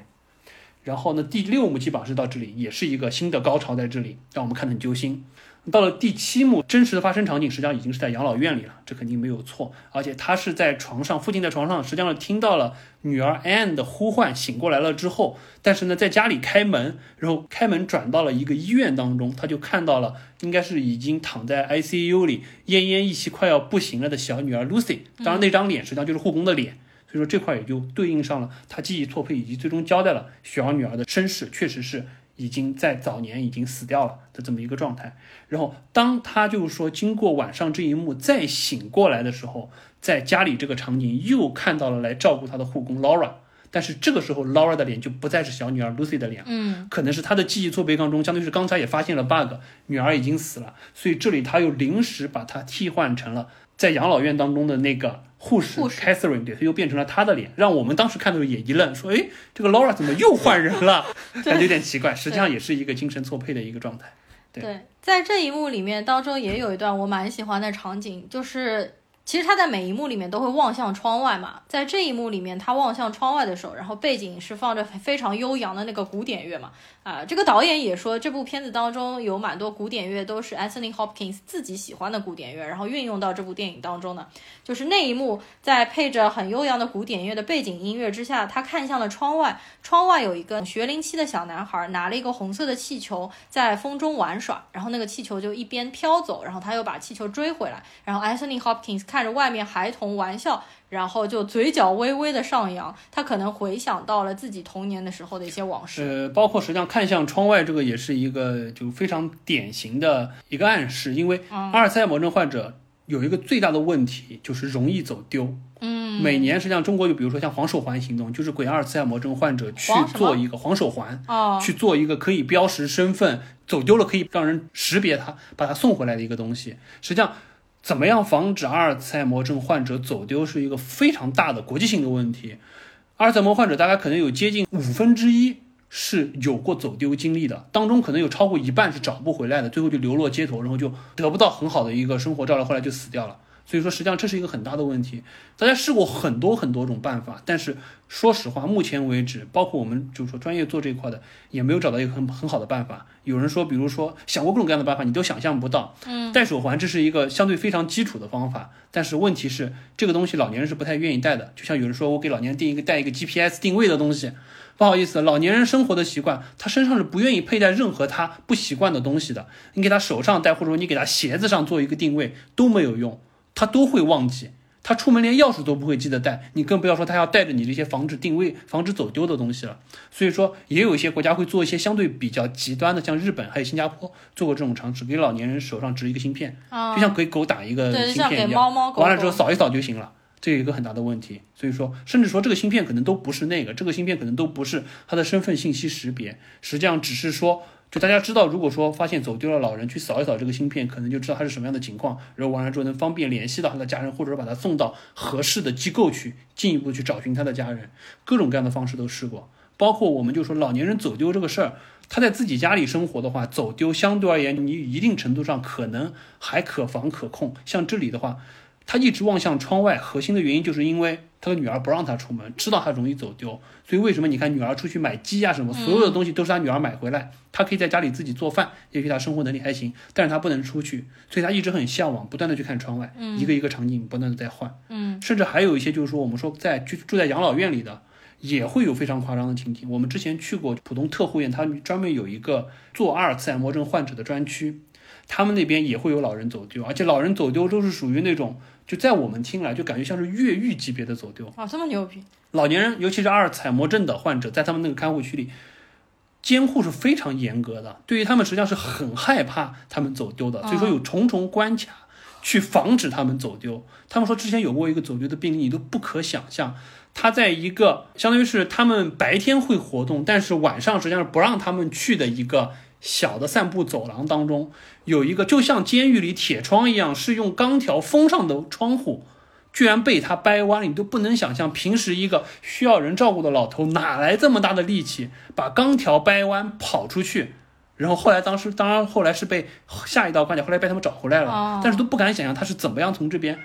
Speaker 1: 然后呢，第六幕基本上是到这里，也是一个新的高潮在这里，让我们看得很揪心。到了第七幕，真实的发生场景实际上已经是在养老院里了，这肯定没有错。而且他是在床上，父亲在床上，实际上听到了女儿 Anne 的呼唤，醒过来了之后，但是呢，在家里开门，然后开门转到了一个医院当中，他就看到了应该是已经躺在 ICU 里奄奄一息、快要不行了的小女儿 Lucy。当然，那张脸实际上就是护工的脸。所以说这块也就对应上了他记忆错配，以及最终交代了雪儿女儿的身世，确实是已经在早年已经死掉了的这么一个状态。然后当他就是说经过晚上这一幕再醒过来的时候，在家里这个场景又看到了来照顾他的护工 Laura，但是这个时候 Laura 的脸就不再是小女儿 Lucy 的脸，
Speaker 2: 嗯，
Speaker 1: 可能是他的记忆错配当中，相当于是刚才也发现了 bug，女儿已经死了，所以这里他又临时把她替换成了在养老院当中的那个。护士 Catherine 对，他又变成了他的脸，让我们当时看的时候也一愣，说：“哎，这个 Laura 怎么又换人了？感觉有点奇怪。”实际上也是一个精神错配的一个状态。
Speaker 2: 对，在这一幕里面当中也有一段我蛮喜欢的场景，就是。其实他在每一幕里面都会望向窗外嘛，在这一幕里面，他望向窗外的时候，然后背景是放着非常悠扬的那个古典乐嘛。啊，这个导演也说，这部片子当中有蛮多古典乐都是 Anthony Hopkins 自己喜欢的古典乐，然后运用到这部电影当中呢。就是那一幕，在配着很悠扬的古典乐的背景音乐之下，他看向了窗外，窗外有一个学龄期的小男孩拿了一个红色的气球在风中玩耍，然后那个气球就一边飘走，然后他又把气球追回来，然后 Anthony Hopkins 看着外面孩童玩笑。然后就嘴角微微的上扬，他可能回想到了自己童年的时候的一些往事。
Speaker 1: 呃，包括实际上看向窗外，这个也是一个就非常典型的一个暗示，因为阿尔茨海默症患者有一个最大的问题就是容易走丢。
Speaker 2: 嗯，
Speaker 1: 每年实际上中国就比如说像黄手环行动，就是给阿尔茨海默症患者去做一个黄手环，
Speaker 2: 哦，
Speaker 1: 去做一个可以标识身份，走丢了可以让人识别他，把他送回来的一个东西。实际上。怎么样防止阿尔茨海默症患者走丢是一个非常大的国际性的问题。阿尔茨海默患者大概可能有接近五分之一是有过走丢经历的，当中可能有超过一半是找不回来的，最后就流落街头，然后就得不到很好的一个生活照料，后来就死掉了。所以说，实际上这是一个很大的问题。大家试过很多很多种办法，但是说实话，目前为止，包括我们就是说专业做这一块的，也没有找到一个很很好的办法。有人说，比如说想过各种各样的办法，你都想象不到。
Speaker 2: 嗯，
Speaker 1: 戴手环这是一个相对非常基础的方法，但是问题是这个东西老年人是不太愿意戴的。就像有人说我给老年人定一个带一个 GPS 定位的东西，不好意思，老年人生活的习惯，他身上是不愿意佩戴任何他不习惯的东西的。你给他手上戴，或者说你给他鞋子上做一个定位都没有用。他都会忘记，他出门连钥匙都不会记得带，你更不要说他要带着你这些防止定位、防止走丢的东西了。所以说，也有一些国家会做一些相对比较极端的，像日本还有新加坡做过这种尝试，给老年人手上植一个芯片，就像给狗打一个芯片一样，完了之后扫一扫就行了。这有一个很大的问题，所以说，甚至说这个芯片可能都不是那个，这个芯片可能都不是他的身份信息识别，实际上只是说。就大家知道，如果说发现走丢了老人，去扫一扫这个芯片，可能就知道他是什么样的情况，然后完了之后能方便联系到他的家人，或者说把他送到合适的机构去，进一步去找寻他的家人。各种各样的方式都试过，包括我们就说老年人走丢这个事儿，他在自己家里生活的话，走丢相对而言，你一定程度上可能还可防可控。像这里的话，他一直望向窗外，核心的原因就是因为。他的女儿不让他出门，知道他容易走丢，所以为什么你看女儿出去买鸡啊什么，所有的东西都是他女儿买回来，他可以在家里自己做饭，也许他生活能力还行，但是他不能出去，所以他一直很向往，不断的去看窗外，一个一个场景不断的在换，
Speaker 2: 嗯，
Speaker 1: 甚至还有一些就是说我们说在住住在养老院里的，也会有非常夸张的情景。我们之前去过浦东特护院，他专门有一个做阿尔茨海默症患者的专区，他们那边也会有老人走丢，而且老人走丢都是属于那种。就在我们听来，就感觉像是越狱级别的走丢
Speaker 2: 啊，这么牛逼！
Speaker 1: 老年人，尤其是阿尔茨海默症的患者，在他们那个看护区里，监护是非常严格的，对于他们实际上是很害怕他们走丢的，所以说有重重关卡去防止他们走丢。他们说之前有过一个走丢的病例，你都不可想象，他在一个相当于是他们白天会活动，但是晚上实际上是不让他们去的一个。小的散步走廊当中，有一个就像监狱里铁窗一样，是用钢条封上的窗户，居然被他掰弯了。你都不能想象，平时一个需要人照顾的老头，哪来这么大的力气把钢条掰弯跑出去？然后后来，当时当然后来是被下一道关卡，后来被他们找回来了，但是都不敢想象他是怎么样从这边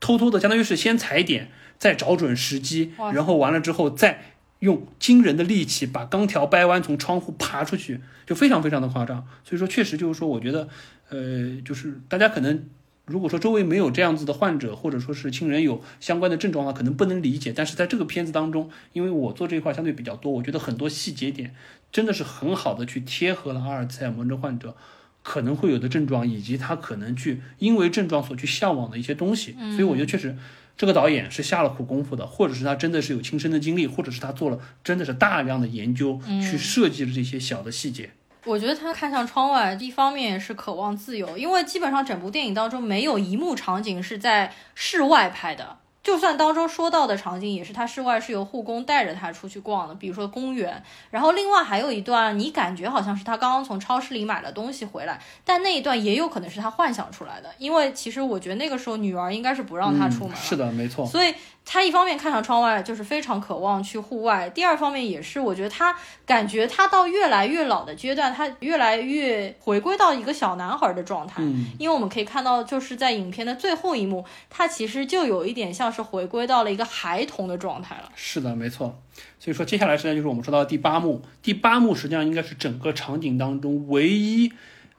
Speaker 1: 偷偷的，相当于是先踩点，再找准时机，然后完了之后再。用惊人的力气把钢条掰弯，从窗户爬出去，就非常非常的夸张。所以说，确实就是说，我觉得，呃，就是大家可能如果说周围没有这样子的患者，或者说是亲人有相关的症状的话，可能不能理解。但是在这个片子当中，因为我做这一块相对比较多，我觉得很多细节点真的是很好的去贴合了阿尔茨海默症患者可能会有的症状，以及他可能去因为症状所去向往的一些东西。所以我觉得确实。这个导演是下了苦功夫的，或者是他真的是有亲身的经历，或者是他做了真的是大量的研究，去设计了这些小的细节。
Speaker 2: 我觉得他看向窗外，一方面是渴望自由，因为基本上整部电影当中没有一幕场景是在室外拍的。就算当中说到的场景，也是他室外是由护工带着他出去逛的，比如说公园。然后另外还有一段，你感觉好像是他刚刚从超市里买了东西回来，但那一段也有可能是他幻想出来的，因为其实我觉得那个时候女儿应该是不让他出门。
Speaker 1: 是的，没错。
Speaker 2: 所以。他一方面看向窗外，就是非常渴望去户外；第二方面也是，我觉得他感觉他到越来越老的阶段，他越来越回归到一个小男孩的状态。
Speaker 1: 嗯，
Speaker 2: 因为我们可以看到，就是在影片的最后一幕，他其实就有一点像是回归到了一个孩童的状态了。
Speaker 1: 是的，没错。所以说，接下来实际上就是我们说到第八幕，第八幕实际上应该是整个场景当中唯一。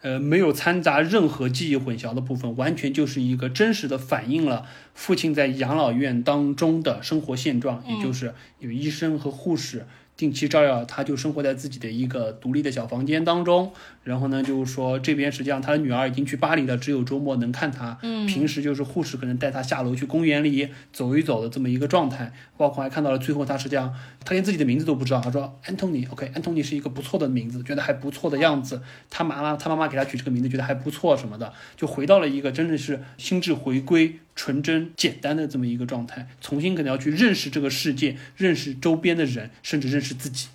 Speaker 1: 呃，没有掺杂任何记忆混淆的部分，完全就是一个真实的反映了父亲在养老院当中的生活现状，也就是有医生和护士。定期照料，他就生活在自己的一个独立的小房间当中。然后呢，就是说这边实际上他的女儿已经去巴黎了，只有周末能看他。
Speaker 2: 嗯，
Speaker 1: 平时就是护士可能带他下楼去公园里走一走的这么一个状态。包括还看到了最后他实际上他连自己的名字都不知道，他说 Antony，OK，Antony 是一个不错的名字，觉得还不错的样子。他妈妈他妈妈给他取这个名字，觉得还不错什么的，就回到了一个真的是心智回归。纯真简单的这么一个状态，重新可能要去认识这个世界，认识周边的人，甚至认识自己。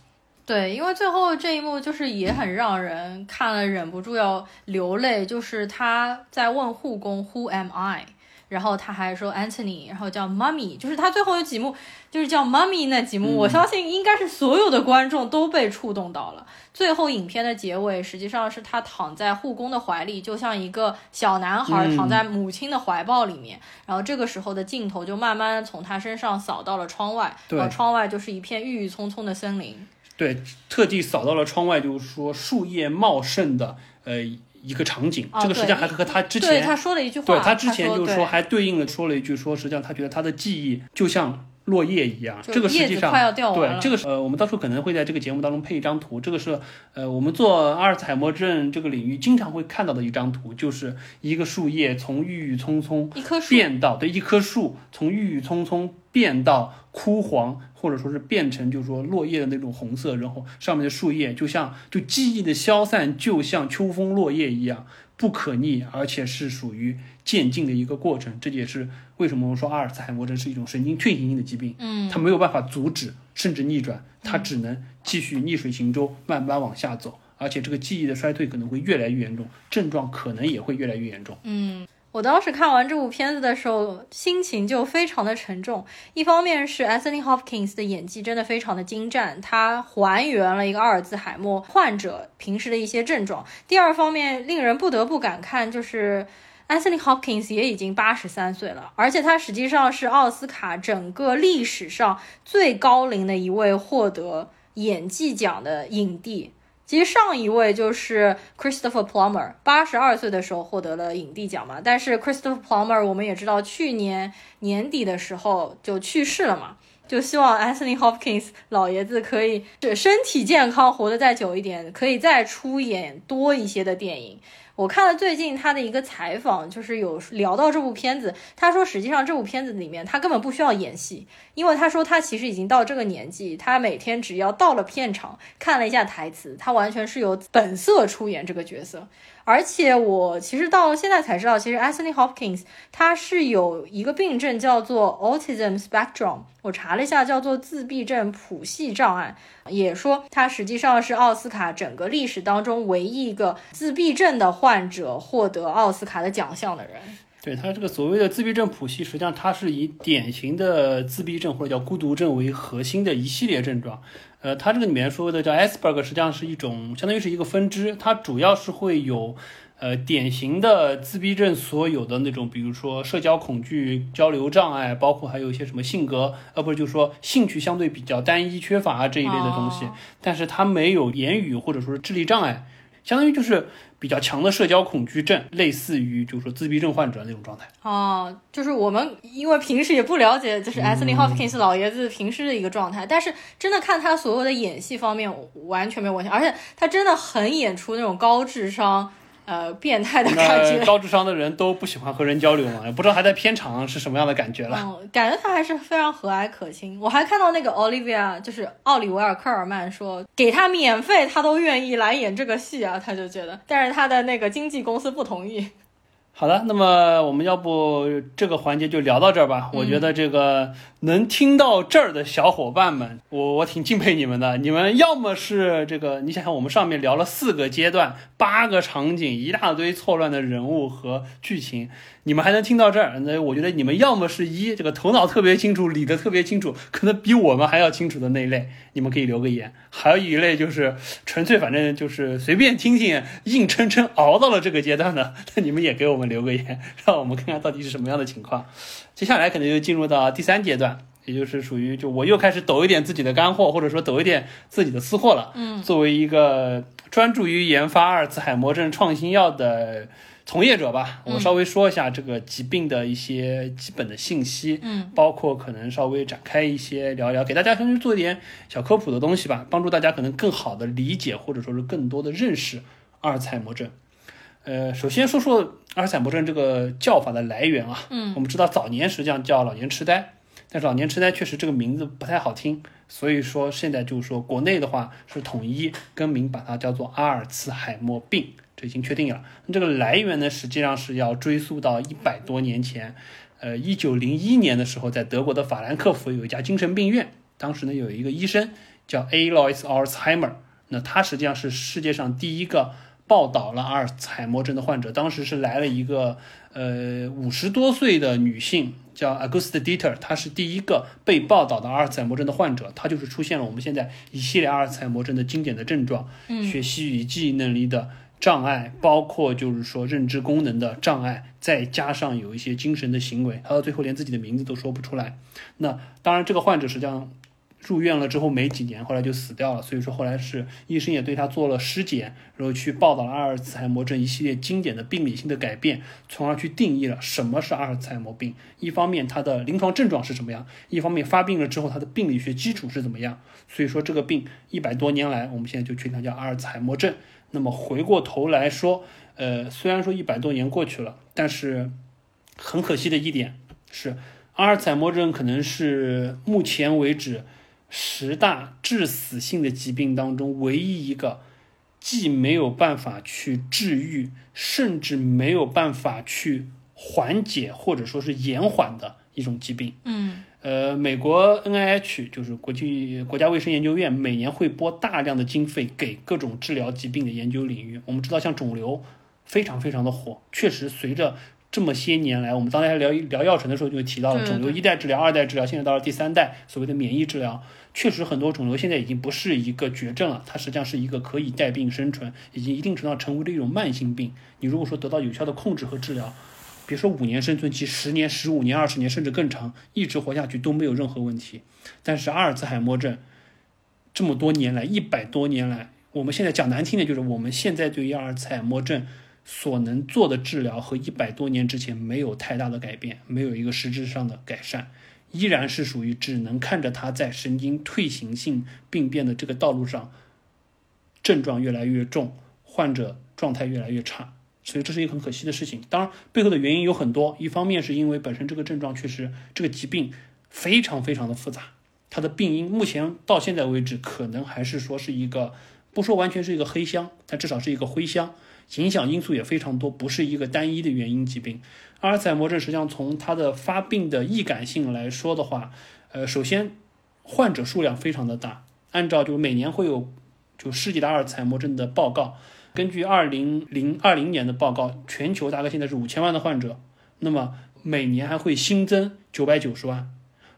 Speaker 2: 对，因为最后这一幕就是也很让人看了忍不住要流泪，就是他在问护工 Who am I？然后他还说 Anthony，然后叫 Mummy，就是他最后有几幕就是叫 Mummy 那几幕，我相信应该是所有的观众都被触动到了。最后影片的结尾实际上是他躺在护工的怀里，就像一个小男孩躺在母亲的怀抱里面。然后这个时候的镜头就慢慢从他身上扫到了窗外，然后窗外就是一片郁郁葱葱的森林。
Speaker 1: 对，特地扫到了窗外，就是说树叶茂盛的，呃。一个场景，这个实际上还和他之前
Speaker 2: 他说了一句话，
Speaker 1: 对他之前就是说还对应的说了一句说，实际上他觉得他的记忆就像落叶一样，这个实际上对这个呃，我们到时候可能会在这个节目当中配一张图，这个是呃我们做阿尔茨海默症这个领域经常会看到的一张图，就是一个树叶从郁郁葱葱
Speaker 2: 一棵树
Speaker 1: 变到对一棵树从郁郁葱葱变到枯黄。或者说是变成，就是说落叶的那种红色，然后上面的树叶就像就记忆的消散，就像秋风落叶一样不可逆，而且是属于渐进的一个过程。这也是为什么我们说阿尔茨海默症是一种神经退行性的疾病，
Speaker 2: 嗯，
Speaker 1: 它没有办法阻止甚至逆转，它只能继续逆水行舟，慢慢往下走，而且这个记忆的衰退可能会越来越严重，症状可能也会越来越严重，
Speaker 2: 嗯。我当时看完这部片子的时候，心情就非常的沉重。一方面是 Anthony Hopkins 的演技真的非常的精湛，他还原了一个阿尔兹海默患者平时的一些症状。第二方面，令人不得不感叹，就是 Anthony Hopkins 也已经八十三岁了，而且他实际上是奥斯卡整个历史上最高龄的一位获得演技奖的影帝。其实上一位就是 Christopher Plummer，八十二岁的时候获得了影帝奖嘛。但是 Christopher Plummer 我们也知道，去年年底的时候就去世了嘛。就希望 Anthony Hopkins 老爷子可以身体健康，活得再久一点，可以再出演多一些的电影。我看了最近他的一个采访，就是有聊到这部片子。他说，实际上这部片子里面他根本不需要演戏，因为他说他其实已经到这个年纪，他每天只要到了片场看了一下台词，他完全是由本色出演这个角色。而且我其实到现在才知道，其实 Anthony Hopkins 他是有一个病症叫做 Autism Spectrum，我查了一下，叫做自闭症谱系障碍，也说他实际上是奥斯卡整个历史当中唯一一个自闭症的患者获得奥斯卡的奖项的人。
Speaker 1: 对它这个所谓的自闭症谱系，实际上它是以典型的自闭症或者叫孤独症为核心的一系列症状。呃，它这个里面说的叫 Asperger，实际上是一种相当于是一个分支，它主要是会有呃典型的自闭症所有的那种，比如说社交恐惧、交流障碍，包括还有一些什么性格，呃，不是就是说兴趣相对比较单一、缺乏啊这一类的东西，
Speaker 2: 哦。
Speaker 1: 但是它没有言语或者说是智力障碍，相当于就是比较强的社交恐惧症，类似于就是说自闭症患者那种状态。
Speaker 2: 哦，就是我们因为平时也不了解，就是 Anthony Hopkins 老爷子平时的一个状态，但是真的看他所有的演戏方面完全没有问题，而且他真的很演出那种高智商、呃变态的感觉。
Speaker 1: 高智商的人都不喜欢和人交流嘛，也不知道还在片场是什么样的感觉了。
Speaker 2: 嗯，感觉他还是非常和蔼可亲。我还看到那个 Olivia，就是奥利维尔·科尔曼说，给他免费，他都愿意来演这个戏啊，他就觉得，但是他的那个经纪公司不同意。
Speaker 1: 好的，那么我们要不这个环节就聊到这儿吧。我觉得这个能听到这儿的小伙伴们，我我挺敬佩你们的。你们要么是这个，你想想我们上面聊了四个阶段、八个场景、一大堆错乱的人物和剧情，你们还能听到这儿，那我觉得你们要么是一这个头脑特别清楚、理得特别清楚，可能比我们还要清楚的那一类，你们可以留个言。还有一类就是纯粹反正就是随便听听，硬撑撑熬到了这个阶段的，那你们也给我们留个言，让我们看看到底是什么样的情况。接下来可能就进入到第三阶段，也就是属于就我又开始抖一点自己的干货，或者说抖一点自己的私货了。
Speaker 2: 嗯，
Speaker 1: 作为一个专注于研发阿尔茨海默症创新药的从业者吧，我稍微说一下这个疾病的一些基本的信息，
Speaker 2: 嗯，
Speaker 1: 包括可能稍微展开一些聊一聊，给大家先去做一点小科普的东西吧，帮助大家可能更好的理解或者说是更多的认识阿尔茨海默症。呃，首先说说阿尔茨海默症这个叫法的来源啊，
Speaker 2: 嗯，
Speaker 1: 我们知道早年实际上叫老年痴呆，但是老年痴呆确实这个名字不太好听，所以说现在就是说国内的话是统一更名，把它叫做阿尔茨海默病，这已经确定了。这个来源呢，实际上是要追溯到一百多年前，呃，一九零一年的时候，在德国的法兰克福有一家精神病院，当时呢有一个医生叫 Alois Alzheimer，那他实际上是世界上第一个报道了阿尔茨海默症的患者，当时是来了一个呃五十多岁的女性。叫 Auguste Dieter，她是第一个被报道的阿尔茨海默症的患者，她就是出现了我们现在一系列阿尔茨海默症的经典的症状，
Speaker 2: 嗯
Speaker 1: 学习与记忆能力的障碍，包括就是说认知功能的障碍，再加上有一些精神的行为，他到最后连自己的名字都说不出来。那当然，这个患者实际上入院了之后没几年，后来就死掉了。所以说后来是医生也对他做了尸检，然后去报道了阿尔茨海默症一系列经典的病理性的改变，从而去定义了什么是阿尔茨海默病。一方面他的临床症状是什么样，一方面发病了之后他的病理学基础是怎么样。所以说这个病一百多年来，我们现在就确定它叫阿尔茨海默症。那么回过头来说，呃，虽然说一百多年过去了，但是很可惜的一点是，阿尔茨海默症可能是目前为止十大致死性的疾病当中唯一一个既没有办法去治愈，甚至没有办法去缓解或者说是延缓的一种疾病。
Speaker 2: 嗯
Speaker 1: 呃，美国 NIH 就是国际国家卫生研究院，每年会拨大量的经费给各种治疗疾病的研究领域。我们知道，像肿瘤非常非常的火，确实随着这么些年来，我们刚才聊聊药神的时候就提到了肿瘤一代治疗、二代治疗，现在到了第三代，所谓的免疫治疗。确实，很多肿瘤现在已经不是一个绝症了，它实际上是一个可以带病生存，已经一定程度上成为了一种慢性病。你如果说得到有效的控制和治疗，别说五年生存期，十年、十五年、二十年，甚至更长，一直活下去都没有任何问题。但是阿尔茨海默症这么多年来，一百多年来，我们现在讲难听点，就是我们现在对于阿尔茨海默症所能做的治疗和一百多年之前没有太大的改变，没有一个实质上的改善，依然是属于只能看着它在神经退行性病变的这个道路上，症状越来越重，患者状态越来越差。所以这是一个很可惜的事情。当然，背后的原因有很多，一方面是因为本身这个症状确实这个疾病非常非常的复杂，它的病因目前到现在为止可能还是说是一个不说完全是一个黑箱，但至少是一个灰箱，影响因素也非常多，不是一个单一的原因疾病。阿尔茨海默症实际上从它的发病的易感性来说的话，呃，首先患者数量非常的大，按照就每年会有就世界的阿尔茨海默症的报告。根据二零零二零年的报告，全球大概现在是五千万的患者。那么每年还会新增九百九十万，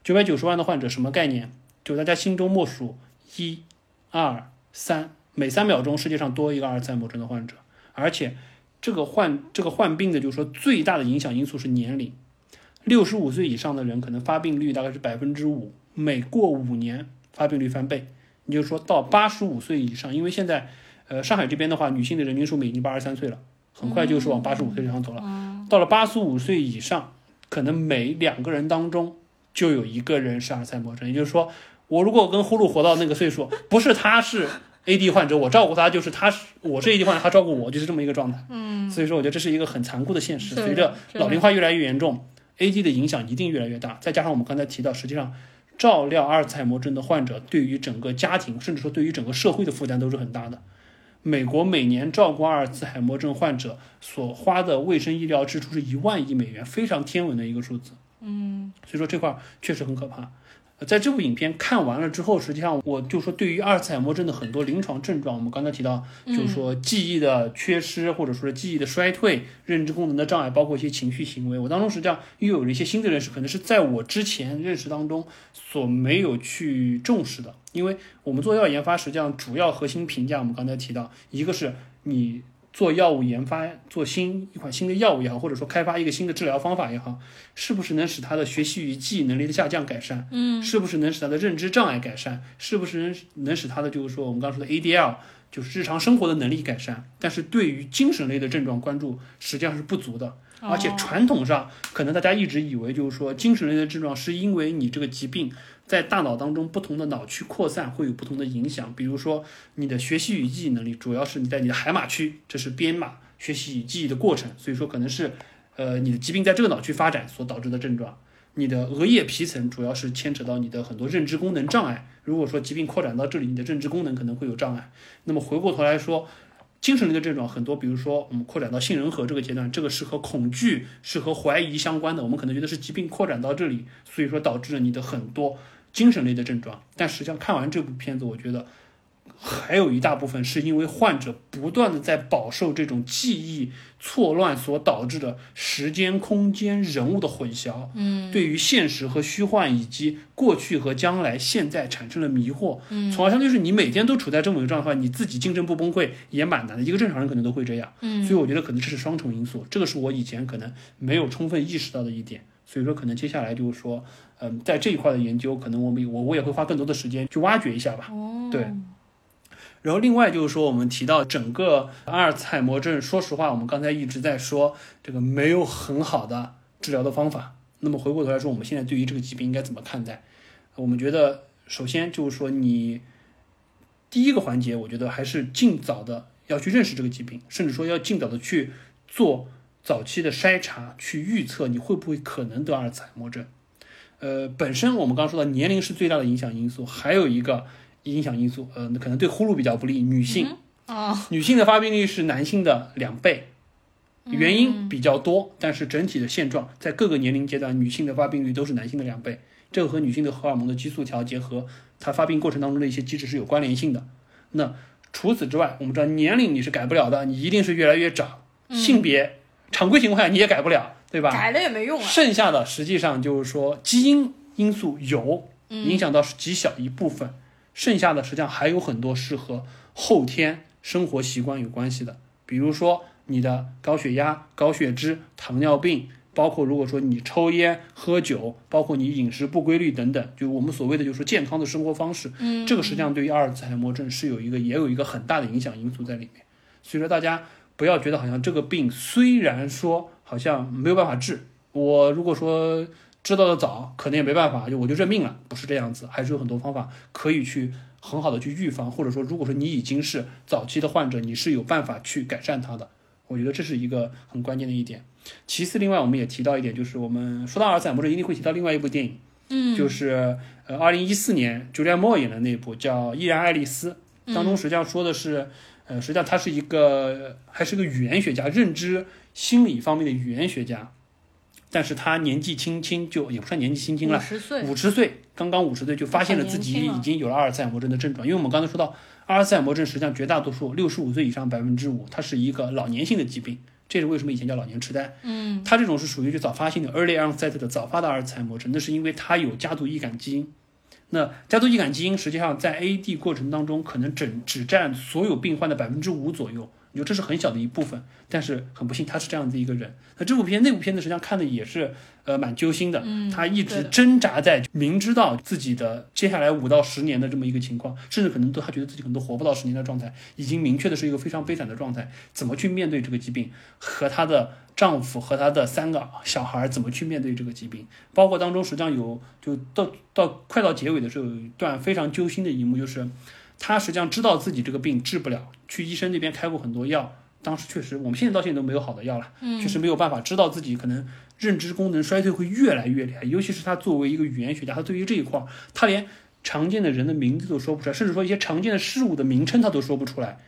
Speaker 1: 九百九十万的患者什么概念？就大家心中默数一、二、三，每三秒钟世界上多一个阿尔茨海默症的患者，而且这个患这个患病的，就是说最大的影响因素是年龄，六十五岁以上的人可能发病率大概是百分之五，每过五年发病率翻倍，也就是说到八十五岁以上，因为现在呃上海这边的话，女性的人均寿命已经八十三岁了，很快就是往八十五岁上走了，到了八十五岁以上，可能每两个人当中就有一个人是阿尔茨海默症，也就是说。我如果跟呼噜活到那个岁数，不是他是 AD 患者，我照顾他就是他是我是 AD 患者，他照顾我就是这么一个状态。嗯，所以说我觉得这是一个很残酷的现实。随着老龄化越来越严重，AD 的影响一定越来越大。再加上我们刚才提到，实际上照料阿尔茨海默症的患者对于整个家庭，甚至说对于整个社会的负担都是很大的。美国每年照顾阿尔茨海默症患者所花的卫生医疗支出是一万亿美元，非常天文的一个数字。嗯，所以说这块确实很可怕。在这部影片看完了之后，实际上我就说，对于阿尔茨海默症的很多临床症状，我们刚才提到，就是说记忆的缺失，或者说是记忆的衰退、认知功能的障碍，包括一些情绪行为，我当中实际上又有了一些新的认识，可能是在我之前认识当中所没有去重视的。因为我们做药研发，实际上主要核心评价，我们刚才提到，一个是你。做药物研发，做新一款新的药物也好，或者说开发一个新的治疗方法也好，是不是能使他的学习与记忆能力的下降改善？嗯，是不是能使他的认知障碍改善？是不是能能使他的就是说我们刚说的 ADL，就是日常生活的能力改善？但是对于精神类的症状关注实际上是不足的，而且传统上可能大家一直以为就是说精神类的症状是因为你这个疾病。在大脑当中，不同的脑区扩散会有不同的影响。比如说，你的学习与记忆能力，主要是你在你的海马区，这是编码学习与记忆的过程，所以说可能是，呃，你的疾病在这个脑区发展所导致的症状。你的额叶皮层主要是牵扯到你的很多认知功能障碍。如果说疾病扩展到这里，你的认知功能可能会有障碍。那么回过头来说，精神类的症状很多，比如说我们扩展到杏仁核这个阶段，这个是和恐惧、是和怀疑相关的。我们可能觉得是疾病扩展到这里，所以说导致了你的很多。精神类的症状，但实际上看完这部片子，我觉得还有一大部分是因为患者不断的在饱受这种记忆错乱所导致的时间、空间、人物的混淆，嗯，对于现实和虚幻以及过去和将来、现在产生了迷惑，嗯，从而相当于是你每天都处在这么一个状态，你自己精神不崩溃也蛮难的，一个正常人可能都会这样，嗯，所以我觉得可能这是双重因素，这个是我以前可能没有充分意识到的一点。所以说，可能接下来就是说，嗯，在这一块的研究，可能我们我我也会花更多的时间去挖掘一下吧。哦，对。然后另外就是说，我们提到整个阿尔茨海默症，说实话，我们刚才一直在说这个没有很好的治疗的方法。那么回过头来说，我们现在对于这个疾病应该怎么看待？我们觉得，首先就是说，你第一个环节，我觉得还是尽早的要去认识这个疾病，甚至说要尽早的去做。早期的筛查去预测你会不会可能得阿尔茨海默症，呃，本身我们刚刚说到年龄是最大的影响因素，还有一个影响因素，呃，可能对呼噜比较不利，女性，啊，女性的发病率是男性的两倍，原因比较多，但是整体的现状在各个年龄阶段，女性的发病率都是男性的两倍，这个和女性的荷尔蒙的激素调节和它发病过程当中的一些机制是有关联性的。那除此之外，我们知道年龄你是改不了的，你一定是越来越长，性别。常规情况下你也改不了，对吧？
Speaker 2: 改了也没用。
Speaker 1: 剩下的实际上就是说基因因素有影响到是极小一部分，剩下的实际上还有很多是和后天生活习惯有关系的，比如说你的高血压、高血脂、糖尿病，包括如果说你抽烟、喝酒，包括你饮食不规律等等，就我们所谓的就是说健康的生活方式，嗯，这个实际上对于阿尔茨海默症是有一个也有一个很大的影响因素在里面，所以说大家。不要觉得好像这个病虽然说好像没有办法治，我如果说知道的早，可能也没办法，就我就认命了，不是这样子，还是有很多方法可以去很好的去预防，或者说如果说你已经是早期的患者，你是有办法去改善它的，我觉得这是一个很关键的一点。其次，另外我们也提到一点，就是我们说到阿尔茨海默症一定会提到另外一部电影，嗯，就是呃二零一四年朱莉安·莫演的那部叫《依然爱丽丝》，当中实际上说的是。呃，实际上他是一个，还是个语言学家，认知心理方面的语言学家，但是他年纪轻轻就也不算年纪轻轻了，五
Speaker 2: 十岁，
Speaker 1: 五十岁，刚刚五十岁就发现了自己已经有了阿尔茨海默症的症状。因为我们刚才说到，阿尔茨海默症实际上绝大多数六十五岁以上百分之五，它是一个老年性的疾病，这是为什么以前叫老年痴呆。
Speaker 2: 嗯
Speaker 1: 他这种是属于就早发性的 early onset 的早发的阿尔茨海默症，那是因为他有家族易感基因。那家族易感基因实际上在 AD 过程当中，可能整只占所有病患的百分之五左右，你说这是很小的一部分，但是很不幸他是这样子一个人。那这部片那部片子实际上看的也是呃蛮揪心的，
Speaker 2: 嗯，
Speaker 1: 他一直挣扎在明知道自己的接下来五到十年的这么一个情况，甚至可能都他觉得自己可能都活不到十年的状态，已经明确的是一个非常悲惨的状态，怎么去面对这个疾病，和她的丈夫和她的三个小孩怎么去面对这个疾病，包括当中实际上有就到到快到结尾的时候有一段非常揪心的一幕，就是他实际上知道自己这个病治不了，去医生那边开过很多药。当时确实，我们现在到现在都没有好的药了，确实没有办法知道自己可能认知功能衰退会越来越厉害，尤其是他作为一个语言学家，他对于这一块，他连常见的人的名字都说不出来，甚至说一些常见的事物的名称他都说不出来。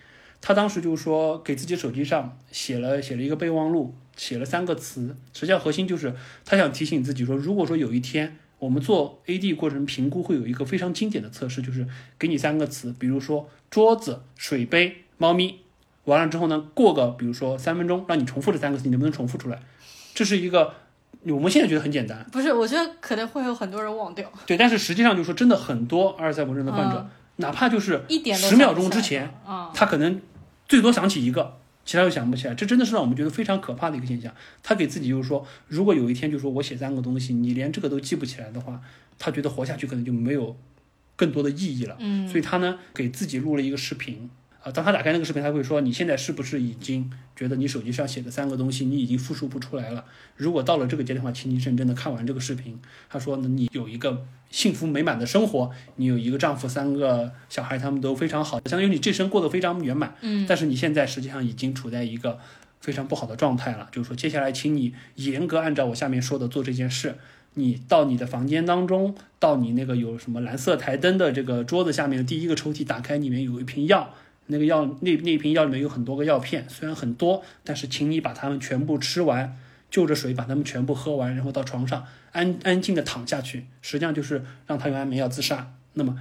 Speaker 1: 他当时就是说，给自己手机上写了写了一个备忘录，写了三个词，实际上核心就是他想提醒自己说，如果说有一天我们做 AD 过程评估，会有一个非常经典的测试，就是给你三个词，比如说桌子、水杯、猫咪。完了之后呢，过个比如说三分钟，让你重复这三个词，你能不能重复出来？这是一个我们现在觉得很简单，
Speaker 2: 不是，我觉得可能会有很多人忘掉，
Speaker 1: 对，但是实际上就是说，真的很多阿尔茨海默症的患者，哪怕就是
Speaker 2: 一点
Speaker 1: 十秒钟之前，
Speaker 2: 啊，
Speaker 1: 他可能最多想起一个，其他又想不起来，这真的是让我们觉得非常可怕的一个现象。他给自己就是说，如果有一天就说我写三个东西，你连这个都记不起来的话，他觉得活下去可能就没有更多的意义了。
Speaker 2: 嗯
Speaker 1: 所以他呢给自己录了一个视频。啊，当他打开那个视频，他会说：“你现在是不是已经觉得你手机上写的三个东西，你已经复述不出来了？如果到了这个阶段的话，请你认真的看完这个视频。”他说：“呢，你有一个幸福美满的生活，你有一个丈夫，三个小孩，他们都非常好，相当于你这生过得非常圆满。
Speaker 2: 嗯，
Speaker 1: 但是你现在实际上已经处在一个非常不好的状态了，就是说接下来请你严格按照我下面说的做这件事。你到你的房间当中，到你那个有什么蓝色台灯的这个桌子下面的第一个抽屉打开，里面有一瓶药，那个药那那瓶药里面有很多个药片，虽然很多，但是请你把它们全部吃完，就着水把它们全部喝完，然后到床上安安静的躺下去，实际上就是让他用安眠药自杀。那么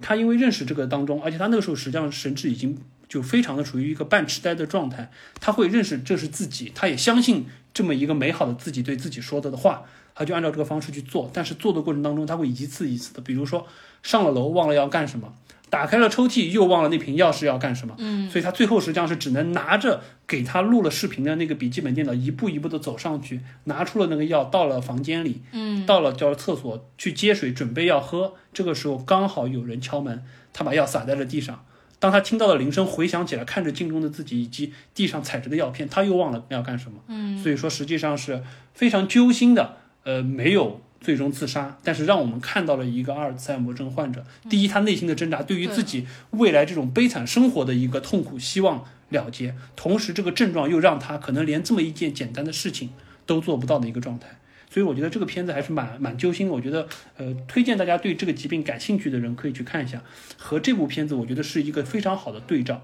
Speaker 1: 他因为认识这个当中，而且他那个时候实际上神智已经就非常的处于一个半痴呆的状态，他会认识这是自己，他也相信这么一个美好的自己对自己说的的话，他就按照这个方式去做。但是做的过程当中，他会一次一次的，比如说上了楼忘了要干什么，打开了抽屉又忘了那瓶药是要干什么，
Speaker 2: 嗯，
Speaker 1: 所以他最后实际上是只能拿着给他录了视频的那个笔记本电脑，一步一步的走上去，拿出了那个药，到了房间里，
Speaker 2: 嗯，
Speaker 1: 到了叫了厕所去接水，准备要喝。这个时候刚好有人敲门，他把药洒在了地上。当他听到了铃声，回想起来，看着镜中的自己以及地上踩着的药片，他又忘了要干什么。
Speaker 2: 嗯，
Speaker 1: 所以说实际上是非常揪心的。呃，没有最终自杀，但是让我们看到了一个阿尔茨海默症患者，第一，他内心的挣扎，对于自己未来这种悲惨生活的一个痛苦，希望了结。同时，这个症状又让他可能连这么一件简单的事情都做不到的一个状态。所以我觉得这个片子还是蛮蛮揪心的。我觉得，呃，推荐大家对这个疾病感兴趣的人可以去看一下，和这部片子我觉得是一个非常好的对照。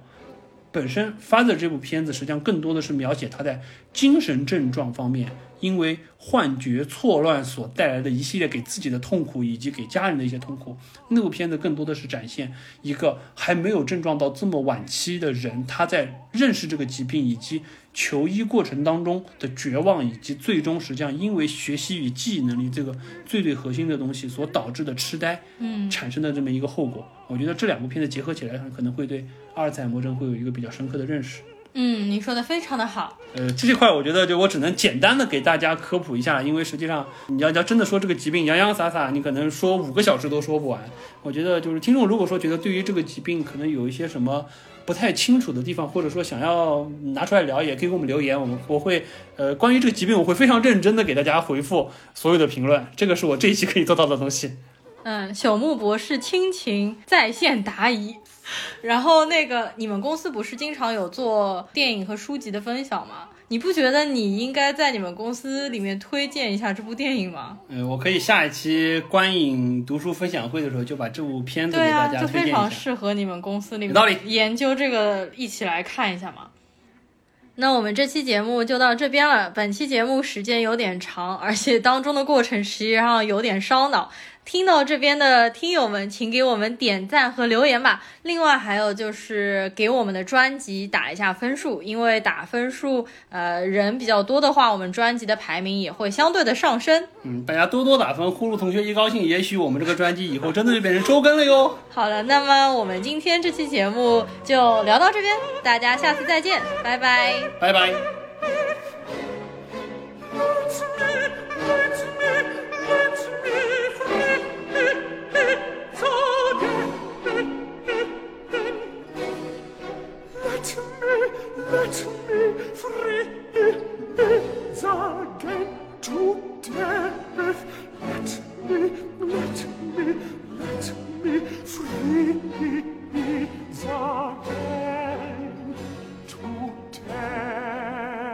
Speaker 1: 本身《Father》这部片子实际上更多的是描写他在精神症状方面，因为幻觉错乱所带来的一系列给自己的痛苦，以及给家人的一些痛苦。那部片子更多的是展现一个还没有症状到这么晚期的人，他在认识这个疾病以及求医过程当中的绝望，以及最终实际上因为学习与记忆能力这个最最核心的东西所导致的痴呆，
Speaker 2: 嗯，
Speaker 1: 产生的这么一个后果。我觉得这两部片子结合起来，可能会对阿尔茨海默症会有一个比较深刻的认识。
Speaker 2: 嗯，你说的非常的好。
Speaker 1: 呃，这块我觉得就我只能简单的给大家科普一下，因为实际上你要要真的说这个疾病洋洋洒洒，你可能说五个小时都说不完。我觉得就是听众如果说觉得对于这个疾病可能有一些什么不太清楚的地方，或者说想要拿出来聊，也可以给我们留言，我们我会呃关于这个疾病我会非常认真的给大家回复 所有的评论，这个是我这一期可以做到的东西。
Speaker 2: 嗯，朽木博士亲情在线答疑。然后那个，你们公司不是经常有做电影和书籍的分享吗？你不觉得你应该在你们公司里面推荐一下这部电影吗？
Speaker 1: 嗯，我可以下一期观影读书分享会的时候就把这部片子给
Speaker 2: 对啊，
Speaker 1: 大家
Speaker 2: 就非常
Speaker 1: 推荐一下。
Speaker 2: 适合你们公司里
Speaker 1: 有道理
Speaker 2: 面研究这个，一起来看一下嘛。那我们这期节目就到这边了。本期节目时间有点长，而且当中的过程实际上有点烧脑。听到这边的听友们请给我们点赞和留言吧。另外还有就是给我们的专辑打一下分数因为打分数呃人比较多的话我们专辑的排名也会相对的上升。
Speaker 1: 嗯大家多多打分呼噜同学一高兴也许我们这个专辑以后真的就变成周更了哟。
Speaker 2: 好了那么我们今天这期节目就聊到这边大家下次再见拜拜。
Speaker 1: 拜拜。Let me free sagen to death. Let me, let me, let me free sagen to death.